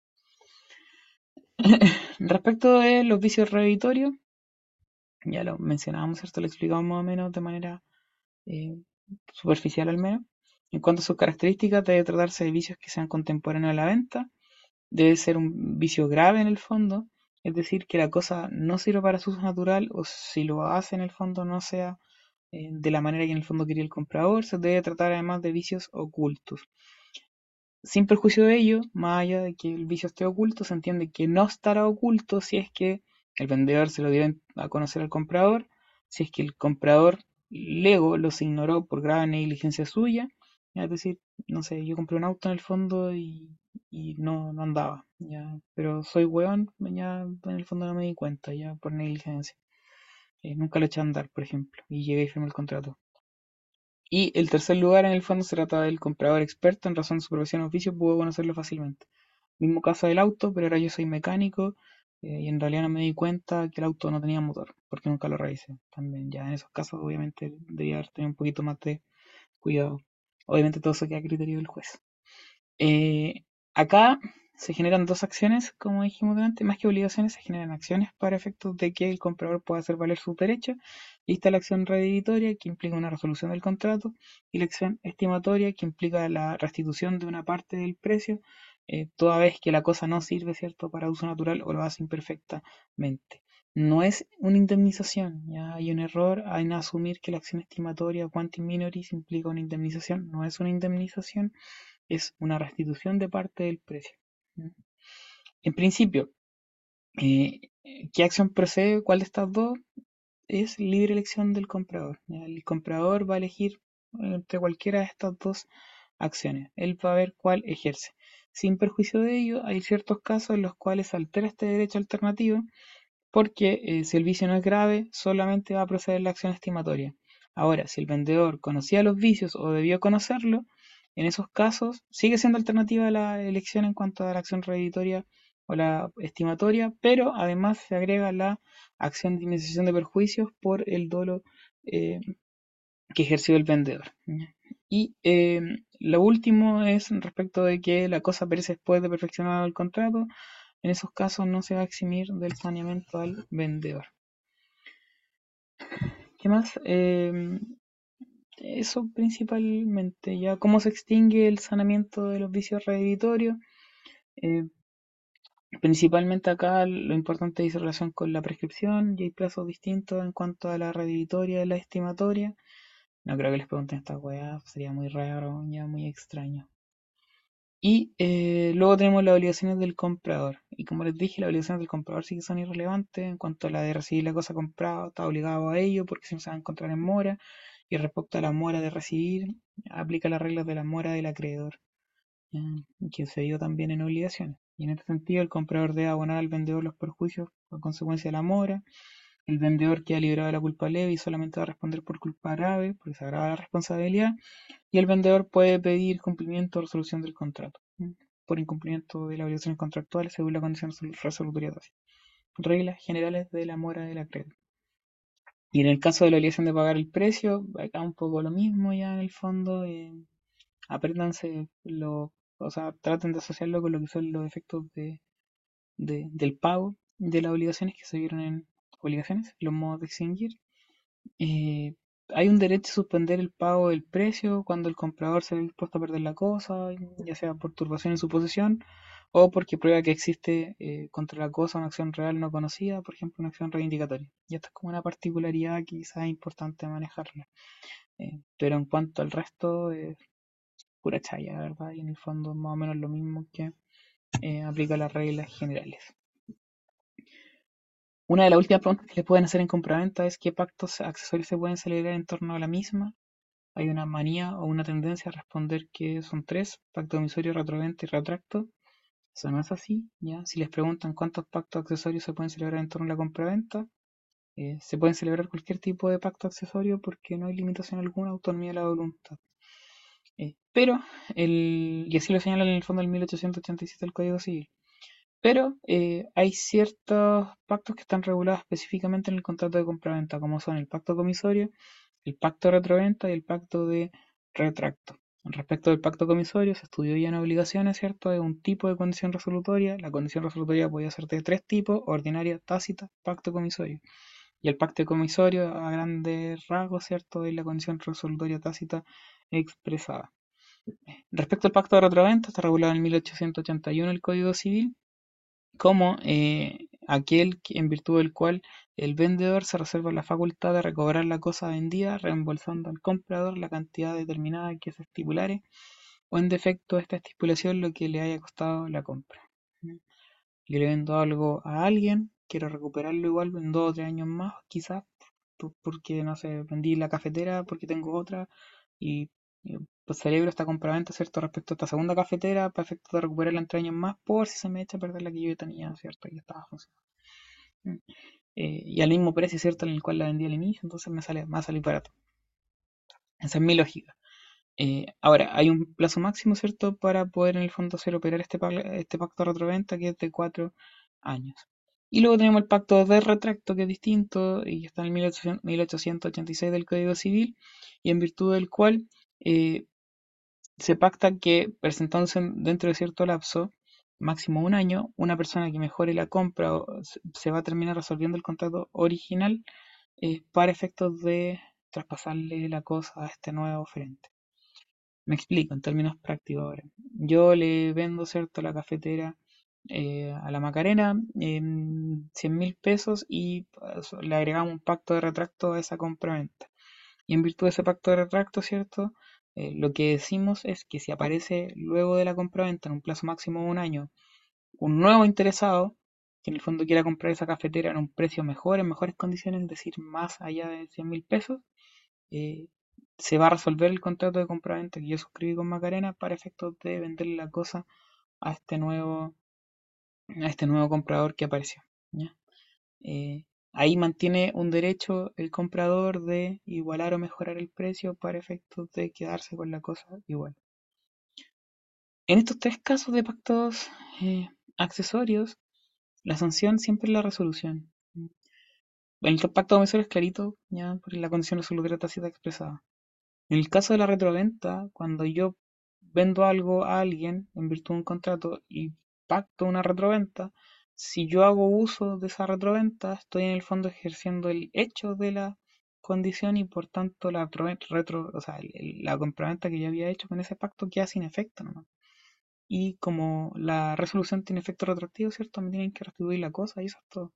Respecto de los vicios reeditorios, ya lo mencionábamos, ¿cierto? Lo explicamos más o menos de manera eh, superficial al menos. En cuanto a sus características, debe tratarse de vicios que sean contemporáneos a la venta, debe ser un vicio grave en el fondo, es decir, que la cosa no sirva para su uso natural o si lo hace en el fondo no sea de la manera que en el fondo quería el comprador, se debe tratar además de vicios ocultos. Sin perjuicio de ello, más allá de que el vicio esté oculto, se entiende que no estará oculto si es que el vendedor se lo dio a conocer al comprador, si es que el comprador lego los ignoró por grave negligencia suya, es decir, no sé, yo compré un auto en el fondo y no andaba, ya, pero soy weón, ya en el fondo no me di cuenta, ya por negligencia. Eh, nunca lo eché a andar, por ejemplo, y llegué y firmé el contrato. Y el tercer lugar, en el fondo, se trata del comprador experto en razón de su profesión o oficio, pudo conocerlo fácilmente. Mismo caso del auto, pero ahora yo soy mecánico eh, y en realidad no me di cuenta que el auto no tenía motor, porque nunca lo revisé. También, ya en esos casos, obviamente, debería haber tenido un poquito más de cuidado. Obviamente, todo eso queda a criterio del juez. Eh, Acá se generan dos acciones, como dijimos antes, más que obligaciones, se generan acciones para efectos de que el comprador pueda hacer valer sus derechos. Y está la acción reditoria, que implica una resolución del contrato, y la acción estimatoria, que implica la restitución de una parte del precio, eh, toda vez que la cosa no sirve, ¿cierto?, para uso natural o lo hace imperfectamente. No es una indemnización, ya hay un error en asumir que la acción estimatoria quantum minoris implica una indemnización, no es una indemnización, es una restitución de parte del precio. En principio, eh, ¿qué acción procede? ¿Cuál de estas dos? Es libre elección del comprador. El comprador va a elegir entre cualquiera de estas dos acciones. Él va a ver cuál ejerce. Sin perjuicio de ello, hay ciertos casos en los cuales altera este derecho alternativo porque eh, si el vicio no es grave, solamente va a proceder la acción estimatoria. Ahora, si el vendedor conocía los vicios o debió conocerlo, en esos casos sigue siendo alternativa la elección en cuanto a la acción reditoria o la estimatoria, pero además se agrega la acción de indemnización de perjuicios por el dolo eh, que ejerció el vendedor. Y eh, lo último es respecto de que la cosa perece después de perfeccionado el contrato. En esos casos no se va a eximir del saneamiento al vendedor. ¿Qué más? Eh, eso principalmente, ya cómo se extingue el sanamiento de los vicios reeditorios. Eh, principalmente acá lo importante dice relación con la prescripción y hay plazos distintos en cuanto a la reeditoria y la estimatoria. No creo que les pregunten esta weá, sería muy raro, ya muy extraño. Y eh, luego tenemos las obligaciones del comprador. Y como les dije, las obligaciones del comprador sí que son irrelevantes en cuanto a la de recibir la cosa comprada, está obligado a ello porque si no se va a encontrar en mora. Y respecto a la mora de recibir, aplica las reglas de la mora del acreedor, que se dio también en obligaciones. Y en este sentido, el comprador debe abonar al vendedor los perjuicios a consecuencia de la mora. El vendedor queda liberado de la culpa leve y solamente va a responder por culpa grave, porque se agrava la responsabilidad y el vendedor puede pedir cumplimiento o resolución del contrato por incumplimiento de las obligaciones contractuales según la condición resolutoria. Reglas generales de la mora del acreedor. Y en el caso de la obligación de pagar el precio, acá un poco lo mismo ya en el fondo. Eh, apréndanse lo, o sea, traten de asociarlo con lo que son los efectos de, de, del pago de las obligaciones que se vieron en obligaciones, los modos de extinguir. Eh, hay un derecho a suspender el pago del precio cuando el comprador se ve dispuesto a perder la cosa, ya sea por turbación en su posesión o porque prueba que existe eh, contra la cosa una acción real no conocida, por ejemplo, una acción reivindicatoria. Y esto es como una particularidad quizás importante manejarla. Eh, pero en cuanto al resto, es pura chaya, ¿verdad? Y en el fondo más o menos lo mismo que eh, aplica las reglas generales. Una de las últimas preguntas que le pueden hacer en compraventa es qué pactos accesorios se pueden celebrar en torno a la misma. Hay una manía o una tendencia a responder que son tres, pacto emisorio, retroventa y retracto. Eso no es así, ¿ya? Si les preguntan cuántos pactos accesorios se pueden celebrar en torno a la compraventa, eh, se pueden celebrar cualquier tipo de pacto accesorio porque no hay limitación alguna, autonomía de la voluntad. Eh, pero, el, y así lo señala en el fondo el 1887 del Código Civil, pero eh, hay ciertos pactos que están regulados específicamente en el contrato de compraventa, como son el pacto comisorio, el pacto de retroventa y el pacto de retracto. Respecto del pacto comisorio, se estudió ya en obligaciones, ¿cierto? Es un tipo de condición resolutoria. La condición resolutoria podía ser de tres tipos, ordinaria, tácita, pacto comisorio. Y el pacto comisorio, a grandes rasgos, ¿cierto? Es la condición resolutoria tácita expresada. Respecto al pacto de retroventa, está regulado en 1881 el Código Civil como eh, aquel en virtud del cual el vendedor se reserva la facultad de recobrar la cosa vendida, reembolsando al comprador la cantidad determinada que se estipulare, o en defecto de esta estipulación lo que le haya costado la compra. Yo le vendo algo a alguien, quiero recuperarlo igual en dos o tres años más, quizás, porque no sé, vendí la cafetera porque tengo otra y pues celebro esta compraventa, ¿cierto? Respecto a esta segunda cafetera, para efecto de recuperarla en tres años más, por si se me echa a perder la que yo tenía, ¿cierto? Y estaba funcionando. Mm. Eh, y al mismo precio, ¿cierto? En el cual la vendí al inicio, entonces me sale, más salir barato. Esa es mi lógica. Eh, ahora, hay un plazo máximo, ¿cierto? Para poder en el fondo hacer operar este, este pacto de retroventa que es de cuatro años. Y luego tenemos el pacto de retracto, que es distinto, y está en el 1886 del Código Civil, y en virtud del cual eh, se pacta que presentándose dentro de cierto lapso, máximo un año, una persona que mejore la compra se va a terminar resolviendo el contrato original eh, para efectos de traspasarle la cosa a este nuevo oferente. Me explico en términos prácticos ahora. Yo le vendo, ¿cierto?, la cafetera eh, a la Macarena en 100 mil pesos y pues, le agregamos un pacto de retracto a esa compra-venta. Y en virtud de ese pacto de retracto, ¿cierto? Eh, lo que decimos es que si aparece luego de la compra-venta en un plazo máximo de un año un nuevo interesado que en el fondo quiera comprar esa cafetera en un precio mejor, en mejores condiciones, es decir, más allá de 100 mil pesos, eh, se va a resolver el contrato de compra-venta que yo suscribí con Macarena para efectos de venderle la cosa a este nuevo a este nuevo comprador que apareció. Eh, ahí mantiene un derecho el comprador de igualar o mejorar el precio para efectos de quedarse con la cosa igual. En estos tres casos de pactos eh, accesorios, la sanción siempre es la resolución. En el pacto comisario es clarito, ya, por la condición resolutoria tácita expresada. En el caso de la retroventa, cuando yo vendo algo a alguien en virtud de un contrato y pacto una retroventa, si yo hago uso de esa retroventa, estoy en el fondo ejerciendo el hecho de la condición y por tanto la retro, compraventa que yo había hecho con ese pacto queda sin efecto. Y como la resolución tiene efecto retroactivo, ¿cierto? Me tienen que restituir la cosa y eso es todo.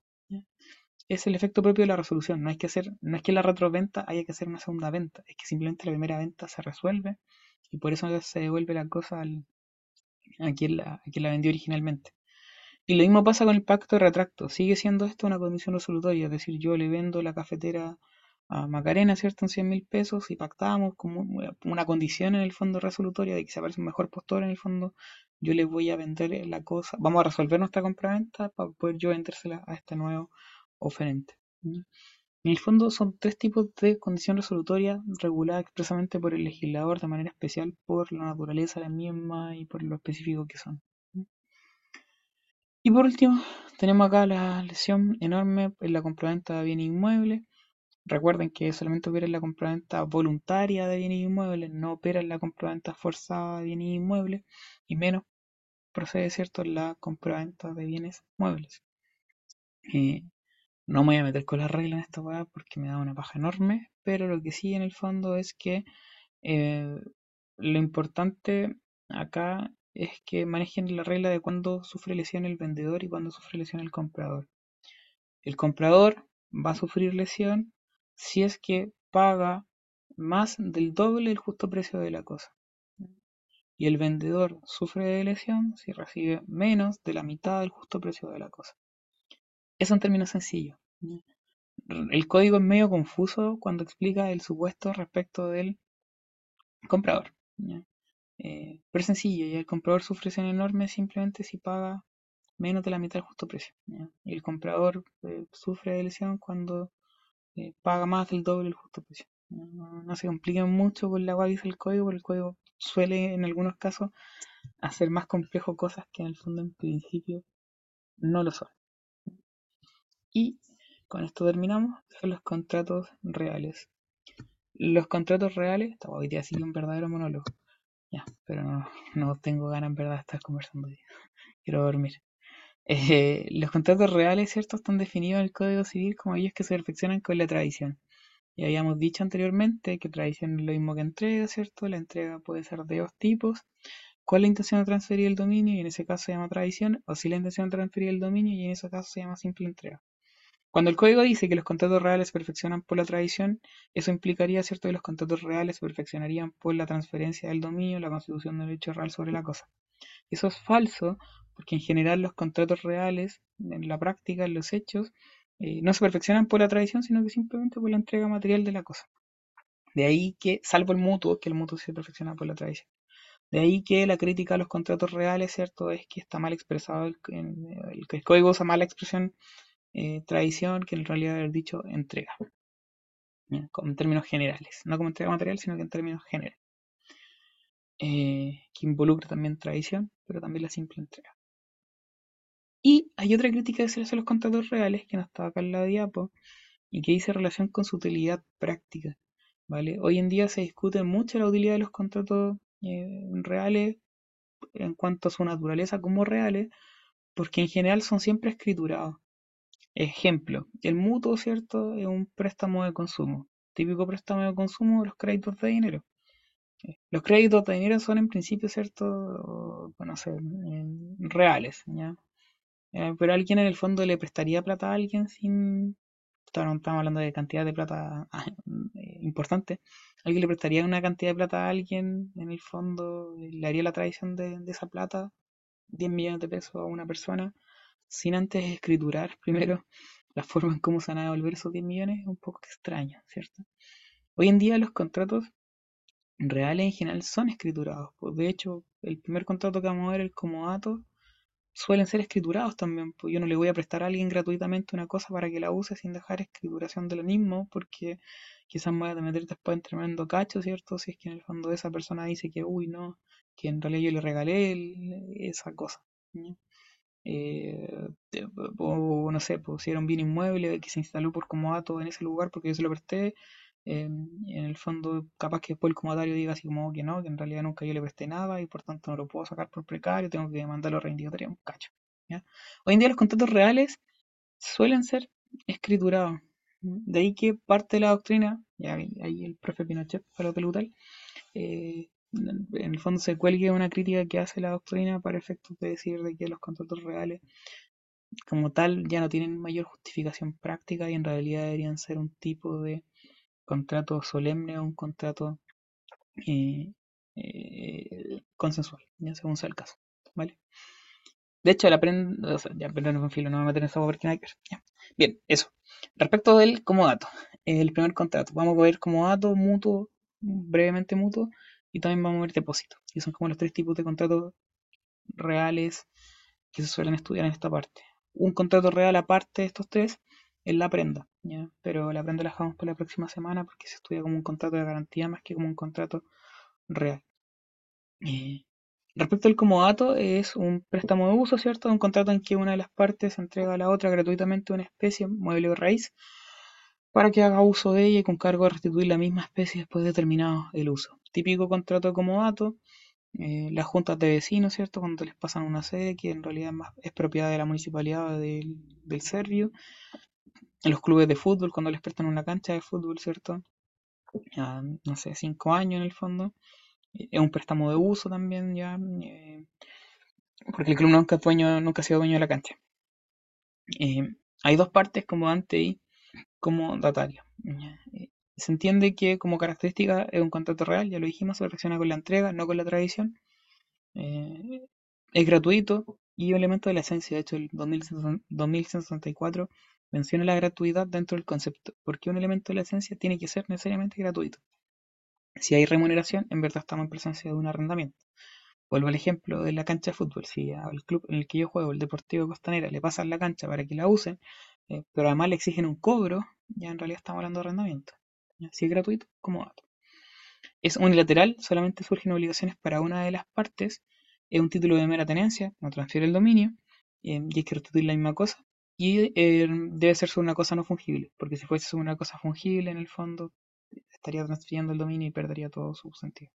Es el efecto propio de la resolución. No, hay que hacer, no es que la retroventa haya que hacer una segunda venta, es que simplemente la primera venta se resuelve y por eso se devuelve la cosa al, a a quien la vendió originalmente. Y lo mismo pasa con el pacto de retracto. Sigue siendo esto una condición resolutoria, es decir, yo le vendo la cafetera a Macarena, ¿cierto? En 100 mil pesos y pactamos como una condición en el fondo resolutoria de que se aparece un mejor postor en el fondo, yo le voy a vender la cosa, vamos a resolver nuestra compraventa para poder yo vendérsela a este nuevo oferente. En el fondo son tres tipos de condición resolutoria regulada expresamente por el legislador de manera especial por la naturaleza de la misma y por lo específico que son. Y por último, tenemos acá la lesión enorme en la compraventa de bienes inmuebles. Recuerden que solamente opera en la compraventa voluntaria de bienes inmuebles, no opera en la compraventa forzada de bienes inmuebles y menos procede, ¿cierto?, en la compraventa de bienes muebles. Eh, no me voy a meter con las reglas en esta weá porque me da una paja enorme, pero lo que sí en el fondo es que eh, lo importante acá es que manejen la regla de cuándo sufre lesión el vendedor y cuándo sufre lesión el comprador. El comprador va a sufrir lesión si es que paga más del doble del justo precio de la cosa. Y el vendedor sufre de lesión si recibe menos de la mitad del justo precio de la cosa. Eso en términos sencillos. El código es medio confuso cuando explica el supuesto respecto del comprador. Eh, pero sencillo, y el comprador sufre lesión enorme simplemente si paga menos de la mitad del justo precio. Y el comprador eh, sufre de lesión cuando eh, paga más del doble del justo precio. No, se compliquen mucho con la que dice el código, porque el código suele en algunos casos hacer más complejo cosas que en el fondo en principio no lo son. Y con esto terminamos, los contratos reales. Los contratos reales, hoy día un verdadero monólogo. Ya, pero no, no tengo ganas en verdad de estar conversando. Quiero dormir. Eh, los contratos reales, ¿cierto? Están definidos en el Código Civil como aquellos que se perfeccionan con la tradición. Y habíamos dicho anteriormente que tradición es lo mismo que entrega, ¿cierto? La entrega puede ser de dos tipos. ¿Cuál es la intención de transferir el dominio? Y en ese caso se llama tradición. O si la intención de transferir el dominio y en ese caso se llama simple entrega. Cuando el código dice que los contratos reales se perfeccionan por la tradición, eso implicaría, ¿cierto?, que los contratos reales se perfeccionarían por la transferencia del dominio, la constitución del hecho real sobre la cosa. Eso es falso porque en general los contratos reales, en la práctica, en los hechos, eh, no se perfeccionan por la tradición, sino que simplemente por la entrega material de la cosa. De ahí que, salvo el mutuo, que el mutuo se perfecciona por la tradición. De ahí que la crítica a los contratos reales, ¿cierto?, es que está mal expresado, el, el, el código usa mala expresión eh, tradición, que en realidad haber dicho entrega. En términos generales, no como entrega material, sino que en términos generales. Eh, que involucra también tradición, pero también la simple entrega. Y hay otra crítica que se hace a los contratos reales, que no está acá en la diapo, y que dice relación con su utilidad práctica. ¿vale? Hoy en día se discute mucho la utilidad de los contratos eh, reales en cuanto a su naturaleza como reales, porque en general son siempre escriturados. Ejemplo, el mutuo, ¿cierto? Es un préstamo de consumo. Típico préstamo de consumo, los créditos de dinero. Los créditos de dinero son en principio, ¿cierto? Bueno, reales, ¿ya? Eh, pero alguien en el fondo le prestaría plata a alguien sin... Estamos hablando de cantidad de plata ah, eh, importante. ¿Alguien le prestaría una cantidad de plata a alguien en el fondo? ¿Le haría la tradición de, esa plata? 10 millones de pesos a una persona sin antes escriturar primero la forma en cómo se van a devolver esos 10 millones es un poco extraño, ¿cierto? Hoy en día los contratos reales en general son escriturados. Pues de hecho, el primer contrato que vamos a ver, el comodato, suelen ser escriturados también. Pues yo no le voy a prestar a alguien gratuitamente una cosa para que la use sin dejar escrituración de lo mismo, porque quizás me voy a meter después en tremendo cacho, ¿cierto? Si es que en el fondo esa persona dice que, uy, no, que en realidad yo le regalé esa cosa. Eh, o no sé, pues si era un bien inmueble que se instaló por comodato en ese lugar porque yo se lo presté, eh, en el fondo capaz que después el comodario diga así como que no, que en realidad nunca yo le presté nada y por tanto no lo puedo sacar por precario, tengo que mandarlo a reindicatoria, un cacho. Hoy en día los contratos reales suelen ser escriturados. De ahí que parte de la doctrina, ya ahí el profe Pinochet para lo pelutal, eh, en el fondo se cuelgue una crítica que hace la doctrina para efectos de decir de que los contratos reales como tal ya no tienen mayor justificación práctica y en realidad deberían ser un tipo de contrato solemne o un contrato eh, eh, consensual, ya según sea el caso. ¿vale? De hecho, la prenda, ya, pero no filo, no me voy a meter en esa porque nada que ver. Bien, eso. Respecto del comodato, el primer contrato, vamos a ver comodato, mutuo, brevemente mutuo, y también vamos a ver depósito, que son como los tres tipos de contratos reales que se suelen estudiar en esta parte. Un contrato real aparte de estos tres es la prenda, pero la prenda la dejamos para la próxima semana porque se estudia como un contrato de garantía más que como un contrato real. Eh, respecto al comodato, es un préstamo de uso, ¿cierto? Un contrato en que una de las partes entrega a la otra gratuitamente una especie, mueble o raíz, para que haga uso de ella y con cargo de restituir la misma especie después de terminado el uso. Típico contrato de comodato, eh, las juntas de vecinos, ¿cierto? Cuando les pasan una sede que en realidad es propiedad de la municipalidad del, del Servio. En los clubes de fútbol, cuando les prestan una cancha de fútbol, ¿cierto? no sé, cinco años en el fondo. Es un préstamo de uso también, ya. Eh, porque el club nunca, nunca ha sido dueño de la cancha. Eh, hay dos partes, como antes y como datario. Eh, se entiende que como característica es un contrato real, ya lo dijimos, se relaciona con la entrega, no con la tradición. es gratuito y un elemento de la esencia. De hecho, el 2164 menciona la gratuidad dentro del concepto, porque un elemento de la esencia tiene que ser necesariamente gratuito. Si hay remuneración, en verdad estamos en presencia de un arrendamiento. Vuelvo al ejemplo de la cancha de fútbol. Si al club en el que yo juego, el Deportivo Costanera, le pasan la cancha para que la usen, eh, pero además le exigen un cobro, ya en realidad estamos hablando de arrendamiento. Si es gratuito, como dato. Es unilateral, solamente surgen obligaciones para una de las partes. Es un título de mera tenencia, no transfiere el dominio, eh, y hay que restituir la misma cosa. Y eh, debe ser sobre una cosa no fungible, porque si fuese sobre una cosa fungible, en el fondo, estaría transfiriendo el dominio y perdería todo su sentido.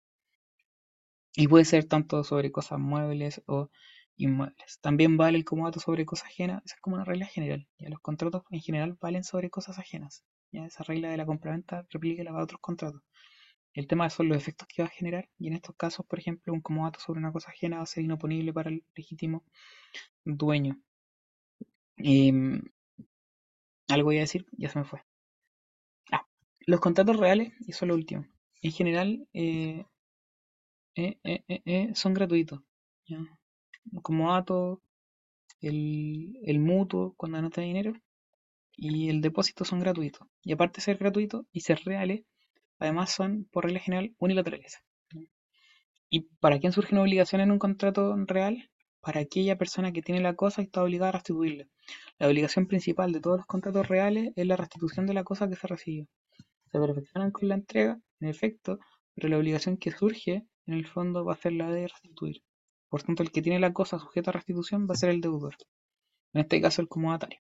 Y puede ser tanto sobre cosas muebles o inmuebles. También vale el comodato sobre cosas ajenas, esa es como una regla general. Ya los contratos en general valen sobre cosas ajenas. Ya esa regla de la compraventa replíquela para otros contratos. El tema son los efectos que va a generar, y en estos casos, por ejemplo, un comodato sobre una cosa ajena va a ser inoponible para el legítimo dueño. Em, algo voy a decir, ya se me fue. Los contratos reales, y eso es lo último, en general eh, eh, eh, son gratuitos. Como dato, el, el mutuo cuando no dinero y el depósito son gratuitos. Y aparte de ser gratuitos y ser reales, además son por regla general unilaterales. ¿Y para quién surge una obligación en un contrato real? Para aquella persona que tiene la cosa y está obligada a restituirla. La obligación principal de todos los contratos reales es la restitución de la cosa que se recibió se perfeccionan con la entrega, en efecto, pero la obligación que surge, en el fondo, va a ser la de restituir. Por tanto, el que tiene la cosa sujeta a restitución va a ser el deudor. En este caso, el comodatario.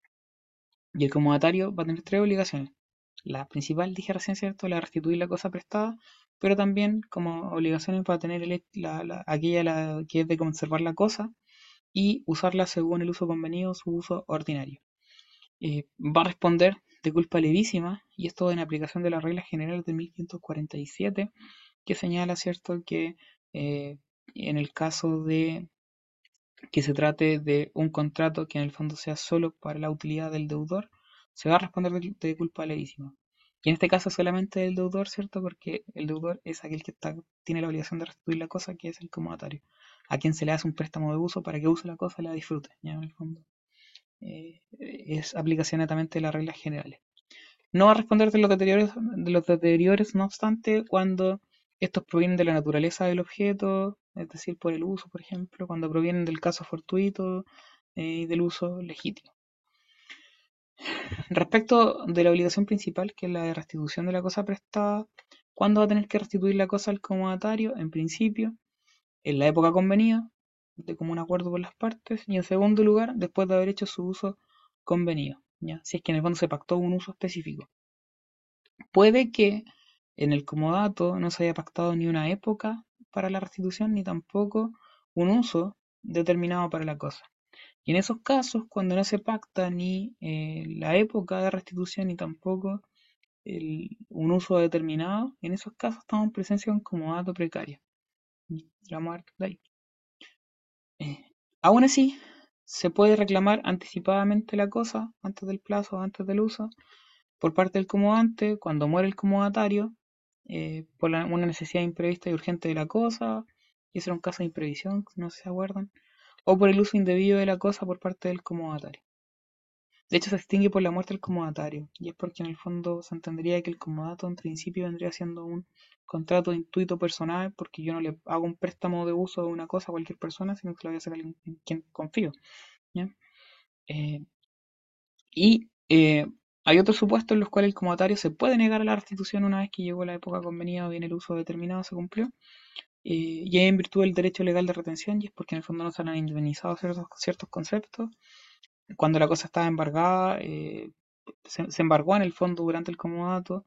Y el comodatario va a tener tres obligaciones. La principal, dije recién, ¿cierto? La restituir la cosa prestada, pero también como obligaciones va a tener aquella la, que es de conservar la cosa y usarla según el uso convenido, su uso ordinario. Eh, va a responder de culpa levísima, y esto en aplicación de la regla general de 1547, que señala, ¿cierto?, que eh, en el caso de que se trate de un contrato que en el fondo sea solo para la utilidad del deudor, se va a responder de, culpa levísima. Y en este caso solamente del deudor, ¿cierto? Porque el deudor es aquel que tiene la obligación de restituir la cosa, que es el comodatario, a quien se le hace un préstamo de uso para que use la cosa y la disfrute. En el fondo. Eh, es aplicación netamente de las reglas generales. No va a responder de los deteriores, de los deteriores, no obstante, cuando estos provienen de la naturaleza del objeto, es decir, por el uso, por ejemplo, cuando provienen del caso fortuito eh, y del uso legítimo. Respecto de la obligación principal, que es la de restitución de la cosa prestada, ¿cuándo va a tener que restituir la cosa al comodatario? En principio, en la época convenida, de común acuerdo por las partes, y en segundo lugar, después de haber hecho su uso convenido, ¿ya? si es que en el fondo se pactó un uso específico. Puede que en el comodato no se haya pactado ni una época para la restitución, ni tampoco un uso determinado para la cosa. Y en esos casos, cuando no se pacta ni eh, la época de restitución, ni tampoco un uso determinado, en esos casos estamos en presencia de un comodato precario. Vamos a ahí. Eh, aún así, se puede reclamar anticipadamente la cosa antes del plazo antes del uso por parte del comodante cuando muere el comodatario eh, por una necesidad imprevista y urgente de la cosa y ese era un caso de imprevisión no se acuerdan o por el uso indebido de la cosa por parte del comodatario. De hecho, se extingue por la muerte del comodatario, y es porque en el fondo se entendería que el comodato en principio vendría siendo un contrato de intuito personal, porque yo no le hago un préstamo de uso de una cosa a cualquier persona, sino que lo voy a hacer a alguien en quien confío. Eh, y eh, hay otros supuestos en los cuales el comodatario se puede negar a la restitución una vez que llegó la época convenida o bien el uso determinado se cumplió, eh, y en virtud del derecho legal de retención, y es porque en el fondo no se han indemnizado ciertos, conceptos. Cuando la cosa estaba embargada, se, se, embargó en el fondo durante el comodato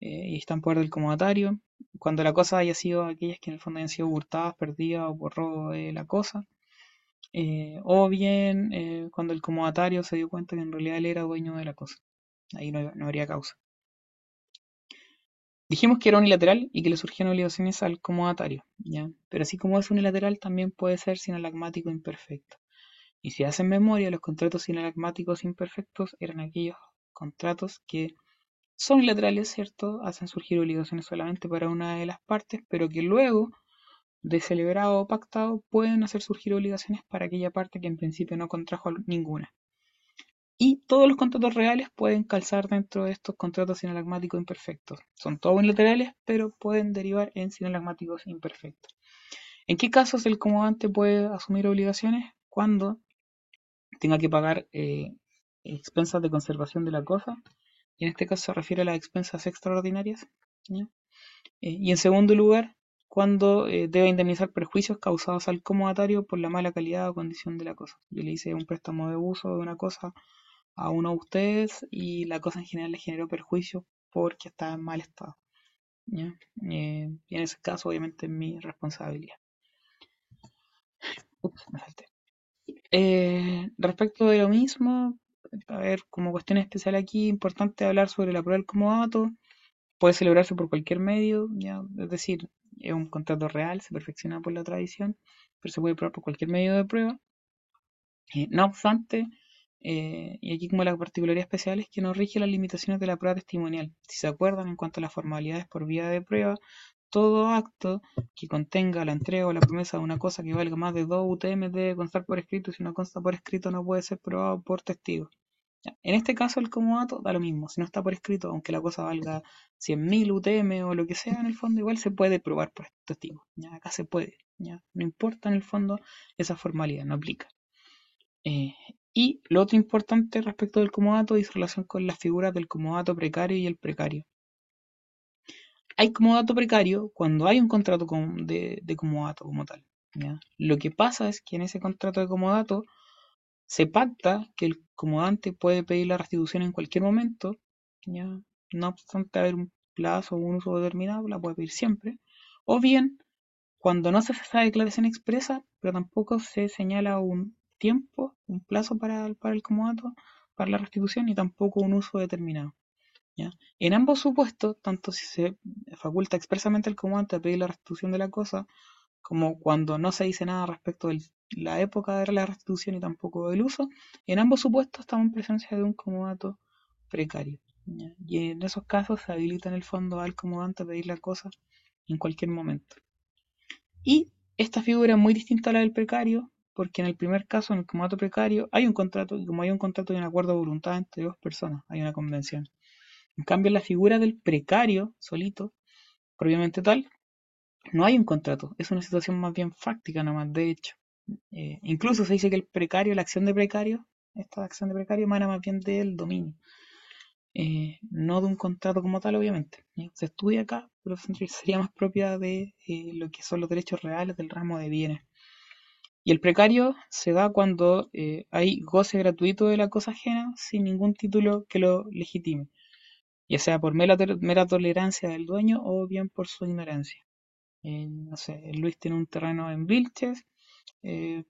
y está en poder del comodatario. Cuando la cosa haya sido aquellas que en el fondo hayan sido hurtadas, perdidas o por de la cosa, eh, o bien eh, cuando el comodatario se dio cuenta que en realidad él era dueño de la cosa. Ahí no, habría causa. Dijimos que era unilateral y que le surgían obligaciones al comodatario, ¿ya? pero así como es unilateral también puede ser sinalagmático imperfecto. Y si hacen memoria, los contratos sinalagmáticos imperfectos eran aquellos contratos que son unilaterales, ¿cierto? Hacen surgir obligaciones solamente para una de las partes, pero que luego de celebrado o pactado pueden hacer surgir obligaciones para aquella parte que en principio no contrajo ninguna. Y todos los contratos reales pueden calzar dentro de estos contratos sinalagmáticos imperfectos. Son todos unilaterales, pero pueden derivar en sinalagmáticos imperfectos. ¿En qué casos el comodante puede asumir obligaciones? Cuando tenga que pagar eh, expensas de conservación de la cosa, y en este caso se refiere a las expensas extraordinarias. Eh, y en segundo lugar, cuando eh, debe indemnizar perjuicios causados al comodatario por la mala calidad o condición de la cosa. Yo le hice un préstamo de uso de una cosa a uno de ustedes y la cosa en general le generó perjuicios porque estaba en mal estado. Eh, y en ese caso, obviamente, es mi responsabilidad. Ups, me. Eh, respecto de lo mismo, a ver, como cuestión especial aquí, importante hablar sobre la prueba del comodato. Puede celebrarse por cualquier medio, ¿ya? es decir, es un contrato real, se perfecciona por la tradición, pero se puede probar por cualquier medio de prueba. Eh, no obstante, eh, y aquí como la particularidad especial es que no rige las limitaciones de la prueba testimonial. Si se acuerdan en cuanto a las formalidades por vía de prueba, todo acto que contenga la entrega o la promesa de una cosa que valga más de 2 UTM debe constar por escrito si no consta por escrito no puede ser probado por testigos. En este caso el comodato da lo mismo, si no está por escrito, aunque la cosa valga 100.000 UTM o lo que sea, en el fondo igual se puede probar por testigo. ¿ya? Acá se puede, no importa en el fondo esa formalidad, no aplica. Eh, y lo otro importante respecto del comodato es relación con las figuras del comodato precario y el precario. Hay comodato precario cuando hay un contrato de, comodato como tal. Lo que pasa es que en ese contrato de comodato se pacta que el comodante puede pedir la restitución en cualquier momento, no obstante haber un plazo o un uso determinado, la puede pedir siempre, o bien cuando no se hace esa declaración expresa, pero tampoco se señala un tiempo, un plazo para, para el comodato, para la restitución, y tampoco un uso determinado. ¿ya? En ambos supuestos, tanto si se faculta expresamente al comodante a pedir la restitución de la cosa, como cuando no se dice nada respecto de la época de la restitución y tampoco del uso, en ambos supuestos estamos en presencia de un comodato precario. Y en esos casos se habilita en el fondo al comodante a pedir la cosa en cualquier momento. Y esta figura es muy distinta a la del precario, porque en el primer caso, en el comodato precario, hay un contrato, y como hay un contrato y un acuerdo de voluntad entre dos personas, hay una convención. En cambio, en la figura del precario, solito, propiamente tal, no hay un contrato, es una situación más bien fáctica nomás, de hecho. Eh, incluso se dice que el precario, la acción de precario, esta acción de precario emana más bien del dominio, eh, no de un contrato como tal, obviamente. Se estudia acá, pero sería más propia de eh, lo que son los derechos reales del ramo de bienes. Y el precario se da cuando hay goce gratuito de la cosa ajena sin ningún título que lo legitime, ya sea por mera, tolerancia del dueño o bien por su ignorancia no sé, Luis tiene un terreno en Vilches, eh,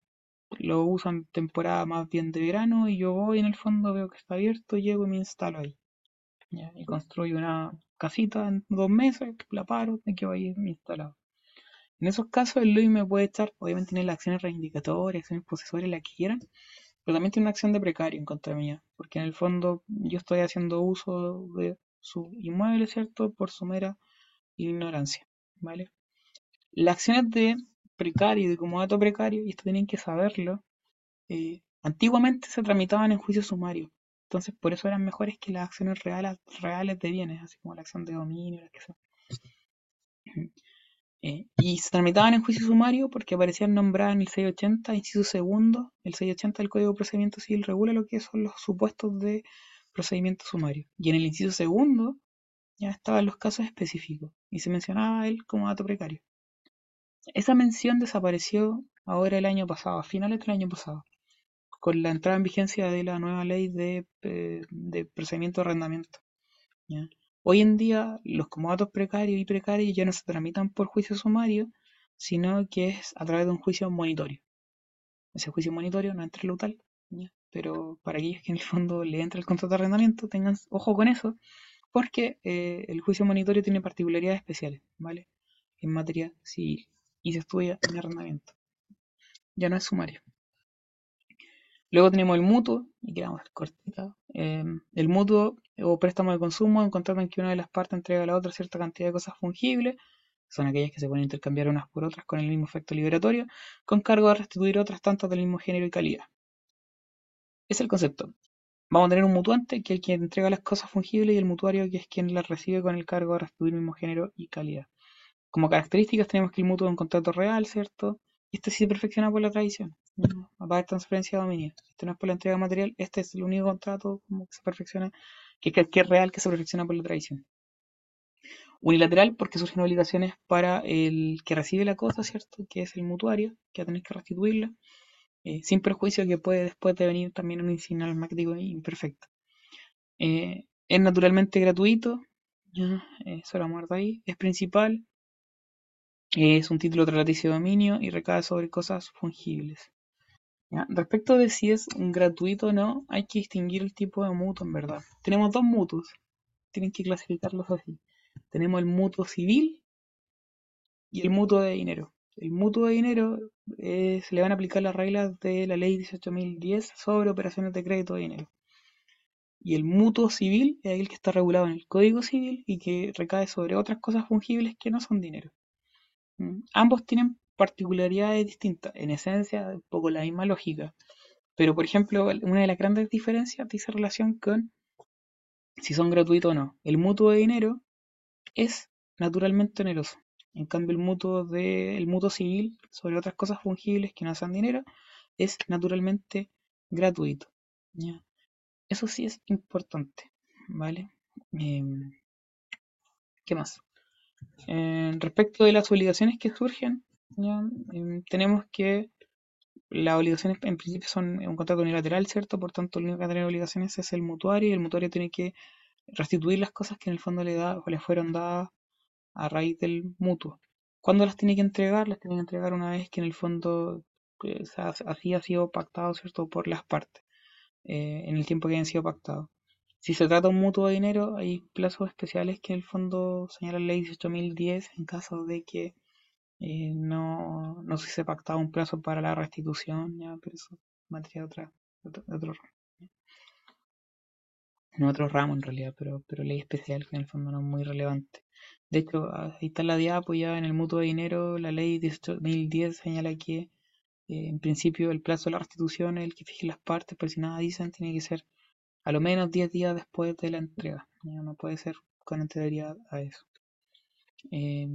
lo uso en temporada más bien de verano y yo voy en el fondo, veo que está abierto, llego y me instalo ahí. y construyo una casita en dos meses, la paro, me quedo ahí instalado. En esos casos el me puede echar, obviamente tiene las acciones reivindicatorias, acciones posesoras, la que quieran, pero también tiene una acción de precario en contra mía, porque en el fondo yo estoy haciendo uso de su inmueble, ¿cierto? Por su mera ignorancia, ¿vale? Las acciones de precario y de comodato precario, y esto tienen que saberlo, eh, antiguamente se tramitaban en juicio sumario. Entonces, por eso eran mejores que las acciones reales, reales de bienes, así como la acción de dominio, la que sea. Eh, y se tramitaban en juicio sumario porque aparecían nombradas en el 680, inciso segundo. El 680 del Código de Procedimiento Civil regula lo que son los supuestos de procedimiento sumario. Y en el inciso segundo ya estaban los casos específicos y se mencionaba él como dato precario. Esa mención desapareció ahora el año pasado, a finales del año pasado, con la entrada en vigencia de la nueva ley de, eh, de procedimiento de arrendamiento. Hoy en día los comodatos precarios y precarios ya no se tramitan por juicio sumario, sino que es a través de un juicio monitorio. Ese juicio monitorio no entra en lo tal, pero para aquellos que en el fondo le entra el contrato de arrendamiento, tengan ojo con eso, porque eh, el juicio monitorio tiene particularidades especiales, ¿vale? En materia civil y se estudia en arrendamiento. Ya no es sumario. Luego tenemos el mutuo, y quedamos cortita. Eh, el mutuo o préstamo de consumo, un contrato en que una de las partes entrega a la otra cierta cantidad de cosas fungibles, son aquellas que se pueden intercambiar unas por otras con el mismo efecto liberatorio, con cargo de restituir otras tantas del mismo género y calidad. Es el concepto. Vamos a tener un mutuante, que es quien entrega las cosas fungibles, y el mutuario, que es quien las recibe con el cargo de restituir el mismo género y calidad. Como características tenemos que el mutuo es un contrato real, ¿cierto? Y este sí se perfecciona por la tradición. Va a haber transferencia de dominio. Este no es por la entrega material, este es el único contrato como que se perfecciona, que, es real, que se perfecciona por la tradición. Unilateral, porque surgen obligaciones para el que recibe la cosa, ¿cierto? Que es el mutuario, que va a que restituirla, eh, sin perjuicio que puede después devenir también un insignal magnético imperfecto. Eh, es naturalmente gratuito, ya, eso lo muerto ahí, es principal, es un título trataticio de dominio y recae sobre cosas fungibles. Respecto de si es gratuito o no, hay que distinguir el tipo de mutuo en verdad. Tenemos dos mutuos, tienen que clasificarlos así. Tenemos el mutuo civil y el mutuo de dinero. El mutuo de dinero eh, se le van a aplicar las reglas de la ley 18.010 sobre operaciones de crédito de dinero. Y el mutuo civil es el que está regulado en el Código Civil y que recae sobre otras cosas fungibles que no son dinero. ¿Mm? Ambos tienen particularidades distintas, en esencia, un poco la misma lógica. Pero, por ejemplo, una de las grandes diferencias dice relación con si son gratuitos o no. El mutuo de dinero es naturalmente oneroso. En cambio, el mutuo, de, el mutuo civil sobre otras cosas fungibles que no sean dinero es naturalmente gratuito. ¿ya? Eso sí es importante, ¿vale? Eh, ¿Qué más? Respecto de las obligaciones que surgen, Eh, tenemos que las obligaciones en principio son un contrato unilateral, ¿cierto? Por tanto, el único que tiene obligaciones es el mutuario y el mutuario tiene que restituir las cosas que en el fondo le, da, o le fueron dadas a raíz del mutuo. ¿Cuándo las tiene que entregar? Las tiene que entregar una vez que en el fondo pues, así ha sido pactado, ¿cierto? Por las partes, eh, en el tiempo que hayan sido pactados. Si se trata de un mutuo de dinero, hay plazos especiales que en el fondo señala la ley 18.010 en caso de que eh, no, no se hubiese pactado un plazo para la restitución, ya, pero eso es materia de, otra, otro, ramo. No otro ramo en realidad, pero, pero ley especial que en el fondo no es muy relevante. De hecho, ahí está la diapo ya en el mutuo de dinero, la ley 18.010 señala que eh, en principio el plazo de la restitución es el que fije las partes, pero si nada dicen tiene que ser a lo menos 10 días después de la entrega. ¿ya? No puede ser con anterioridad a eso. Eh,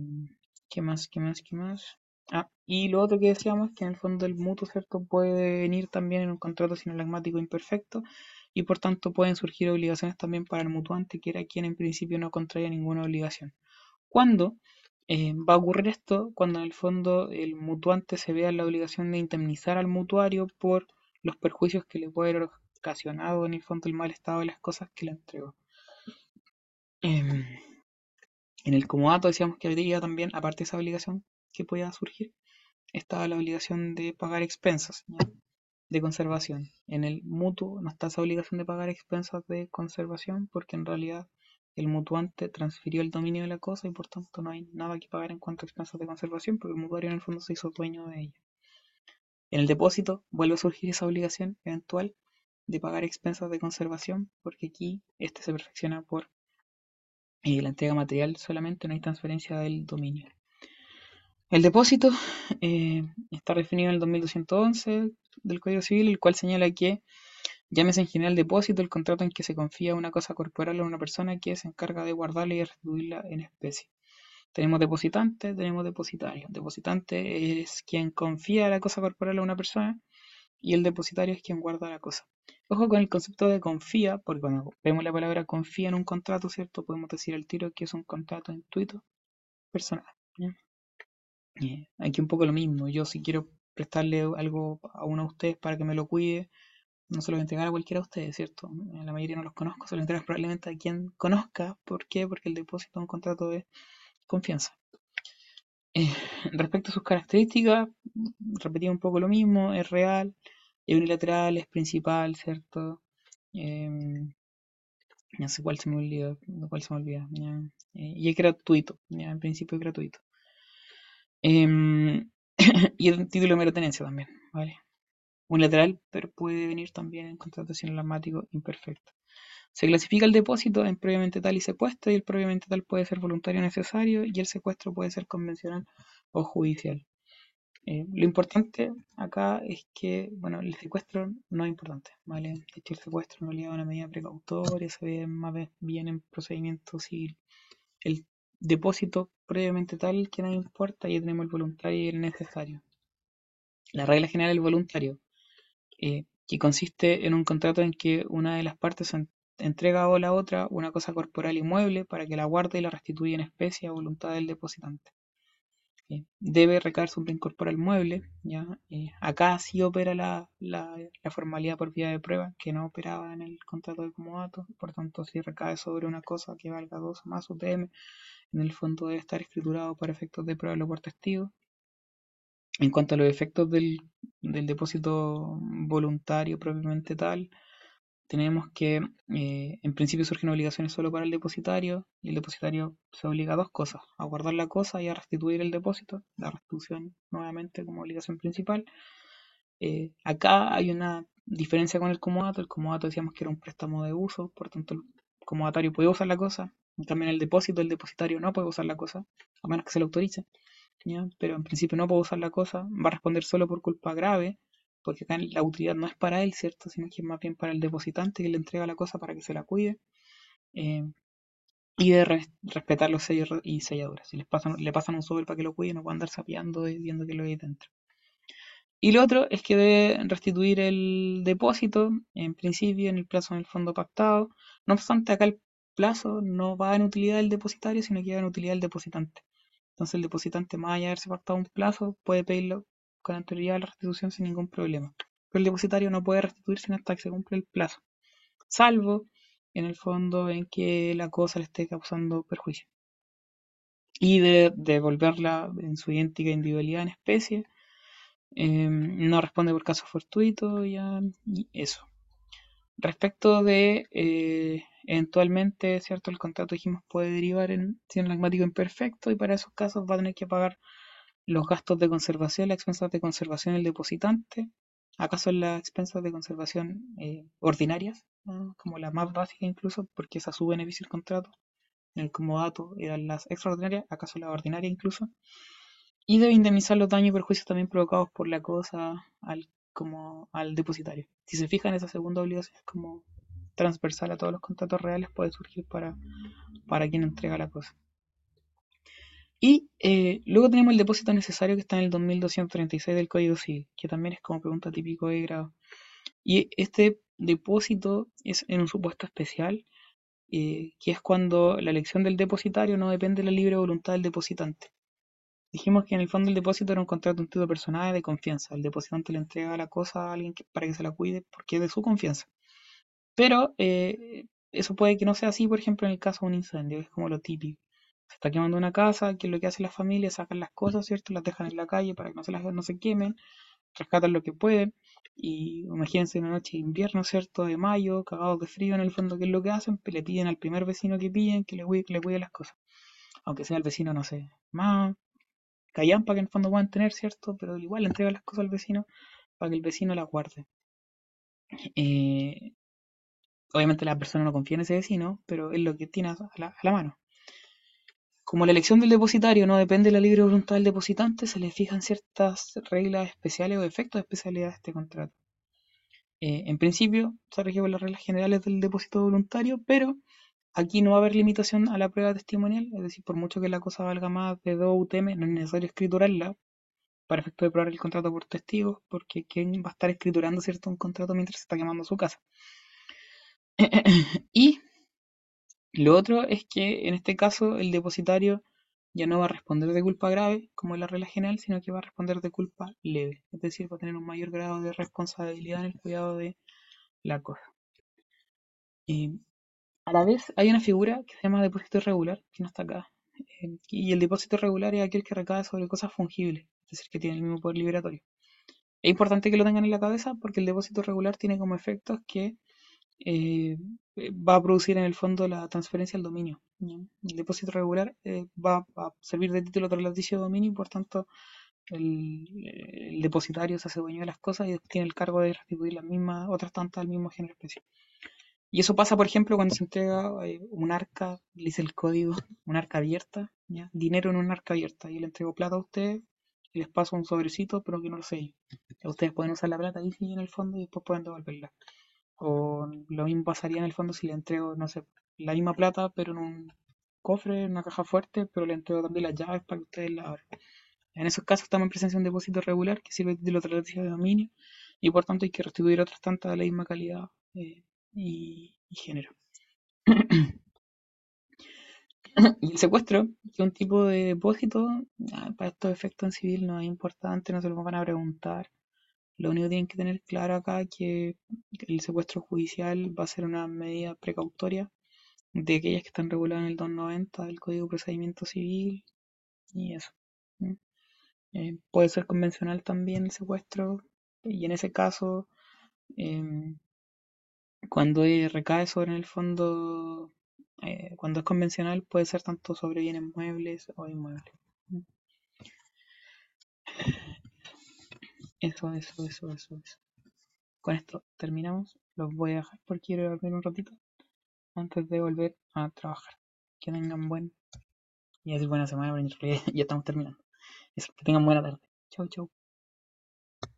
¿Qué más? ¿Qué más? ¿Qué más? Ah, y lo otro que decíamos que en el fondo el mutuo, ¿cierto? Puede venir también en un contrato sinalagmático imperfecto y por tanto pueden surgir obligaciones también para el mutuante, que era quien en principio no contraía ninguna obligación. ¿Cuándo eh, va a ocurrir esto? Cuando en el fondo el mutuante se vea la obligación de indemnizar al mutuario por los perjuicios que le puede haber ocasionado en el fondo el mal estado de las cosas que le entregó. Eh, en el comodato decíamos que habría también, aparte de esa obligación que podía surgir, estaba la obligación de pagar expensas de conservación. En el mutuo no está esa obligación de pagar expensas de conservación porque en realidad el mutuante transfirió el dominio de la cosa y por tanto no hay nada que pagar en cuanto a expensas de conservación porque el mutuario en el fondo se hizo dueño de ella. En el depósito vuelve a surgir esa obligación eventual de pagar expensas de conservación porque aquí este se perfecciona por eh, la entrega material solamente, no hay transferencia del dominio. El depósito eh, está definido en el 2211, del Código Civil, el cual señala que llámese en general depósito el contrato en que se confía una cosa corporal a una persona que se encarga de guardarla y restituirla en especie. Tenemos depositante, tenemos depositario. Depositante es quien confía la cosa corporal a una persona y el depositario es quien guarda la cosa. Ojo con el concepto de confía, porque cuando vemos la palabra confía en un contrato, ¿cierto? Podemos decir al tiro que es un contrato intuito personal. aquí un poco lo mismo. Yo si quiero prestarle algo a uno de ustedes para que me lo cuide, no se lo voy a entregar a cualquiera de ustedes, ¿cierto? La mayoría no los conozco, se lo entregas probablemente a quien conozca. ¿Por qué? Porque el depósito es un contrato de confianza. Eh, respecto a sus características, repetí un poco lo mismo, es real, es unilateral, es principal, ¿cierto? Em, no sé cuál se me olvida, cuál se me olvida. Eh, y es gratuito, en principio es gratuito. Em, y es título de mera tenencia también, ¿vale? Unilateral, pero puede venir también en contratación alarmático imperfecto. Se clasifica el depósito en previamente tal y secuestro, y el previamente tal puede ser voluntario o necesario, y el secuestro puede ser convencional o judicial. Eh, lo importante acá es que, bueno, el secuestro no es importante, ¿vale? De hecho, el secuestro en realidad es una medida precautoria, se ve más bien en procedimiento civil. El depósito previamente tal que no importa, ya tenemos el voluntario y el necesario. La regla general del voluntario, eh, que consiste en un contrato en que una de las partes entrega a la otra una cosa corporal inmueble para que la guarde y la restituya en especie a voluntad del depositante. Eh, debe recaer sobre un corporal mueble. ¿ya? Eh, acá sí opera la, la, formalidad por vía de prueba, que no operaba en el contrato de comodato. Por tanto, si recae sobre una cosa que valga dos o más UTM, en el fondo debe estar escriturado para efectos de prueba por testigo. En cuanto a los efectos del, del depósito voluntario propiamente tal, tenemos que eh, en principio surgen obligaciones solo para el depositario y el depositario se obliga a dos cosas, a guardar la cosa y a restituir el depósito, la restitución nuevamente como obligación principal. Eh, acá hay una diferencia con el comodato, el comodato decíamos que era un préstamo de uso, por tanto el comodatario puede usar la cosa, también el depósito, el depositario no puede usar la cosa, a menos que se lo autorice, pero en principio no puede usar la cosa, va a responder solo por culpa grave porque acá la utilidad no es para él, ¿cierto? Sino que es más bien para el depositante que le entrega la cosa para que se la cuide. Eh, y de respetar los sellos y selladuras. Si les pasan, le pasan un sobre para que lo cuide, no puede andar sapeando y viendo que lo hay dentro. Y lo otro es que debe restituir el depósito, en principio, en el plazo en el fondo pactado. No obstante, acá el plazo no va en utilidad del depositario, sino que va en utilidad del depositante. Entonces el depositante, más allá de haberse pactado un plazo, puede pedirlo con anterioridad a la restitución sin ningún problema. Pero el depositario no puede restituirse hasta que se cumple el plazo, salvo en el fondo en que la cosa le esté causando perjuicio. Y de devolverla en su idéntica individualidad en especie, em, no responde por caso fortuito ya, y eso. Respecto de eh, eventualmente, ¿cierto? El contrato dijimos puede derivar en un pragmático imperfecto y para esos casos va a tener que pagar los gastos de conservación, las expensas de conservación del depositante. Acá son las expensas de conservación eh, ordinarias, como la más básica incluso, porque esa su beneficio el contrato. El comodato eran las extraordinarias, acá son las ordinarias incluso. Y debe indemnizar los daños y perjuicios también provocados por la cosa al, como al depositario. Si se fijan, esa segunda obligación es como transversal a todos los contratos reales, puede surgir para, para quien entrega la cosa. Y eh, luego tenemos el depósito necesario que está en el 2236 del Código Civil, que también es como pregunta típico de grado. Y este depósito es en un supuesto especial, eh, que es cuando la elección del depositario no depende de la libre voluntad del depositante. Dijimos que en el fondo el depósito era un contrato un título personal de confianza. El depositante le entrega la cosa a alguien para que se la cuide porque es de su confianza. Pero eh, eso puede que no sea así, por ejemplo, en el caso de un incendio, es como lo típico se está quemando una casa, que es lo que hacen las familias, sacan las cosas, ¿cierto? Las dejan en la calle para que no se, las, no se quemen, rescatan lo que pueden, y imagínense una noche de invierno, ¿cierto? De mayo, cagados de frío en el fondo, ¿qué es lo que hacen? Le piden al primer vecino que pillen que le cuide, las cosas. Aunque sea el vecino, no sé, más callampa que en el fondo puedan tener, ¿cierto? Pero igual le entrega las cosas al vecino para que el vecino las guarde. Eh, obviamente la persona no confía en ese vecino, pero es lo que tiene a la mano. Como la elección del depositario no depende de la libre voluntad del depositante, se le fijan ciertas reglas especiales o efectos especiales a este contrato. Eh, en principio, se rige por las reglas generales del depósito voluntario, pero aquí no va a haber limitación a la prueba testimonial, es decir, por mucho que la cosa valga más de 2 UTM, no es necesario escriturarla para efecto de probar el contrato por testigos, porque ¿quién va a estar escriturando cierto un contrato mientras se está quemando su casa? y lo otro es que en este caso el depositario ya no va a responder de culpa grave, como es la regla general, sino que va a responder de culpa leve, es decir, va a tener un mayor grado de responsabilidad en el cuidado de la cosa. Y a la vez hay una figura que se llama depósito irregular, que no está acá, eh, y el depósito irregular es aquel que recae sobre cosas fungibles, es decir, que tiene el mismo poder liberatorio. Es importante que lo tengan en la cabeza porque el depósito irregular tiene como efectos que eh, va a producir en el fondo la transferencia al dominio. El depósito regular eh, va a servir de título traslaticio de dominio y por tanto el, depositario se hace dueño de las cosas y tiene el cargo de restituir las mismas, otras tantas al mismo género especie. Y eso pasa, por ejemplo, cuando se entrega eh, un arca, dice el código, un arca abierta, dinero en un arca abierta, y le entrego plata a ustedes y les paso un sobrecito, pero que no lo sé. Ustedes pueden usar la plata ahí en el fondo y después pueden devolverla. O lo mismo pasaría en el fondo si le entrego, no sé, la misma plata, pero en un cofre, en una caja fuerte, pero le entrego también las llaves para que ustedes la abran. En esos casos estamos en presencia de un depósito regular que sirve de título traslaticio de dominio y por tanto hay que restituir otras tantas de la misma calidad eh, y, y, género. y el secuestro, que es un tipo de depósito, para estos efectos en civil no es importante, no se lo van a preguntar. Lo único que tienen que tener claro acá es que el secuestro judicial va a ser una medida precautoria de aquellas que están reguladas en el 290 del Código de Procedimiento Civil y eso. Eh, puede ser convencional también el secuestro y en ese caso, eh, cuando recae sobre el fondo, eh, cuando es convencional, puede ser tanto sobre bienes muebles o inmuebles. Eso, eso, eso, eso, eso. Con esto terminamos. Los voy a dejar porque quiero dormir un ratito antes de volver a trabajar. Que tengan buen y así buena semana, ya estamos terminando. Eso, que tengan buena tarde. Chau, chau.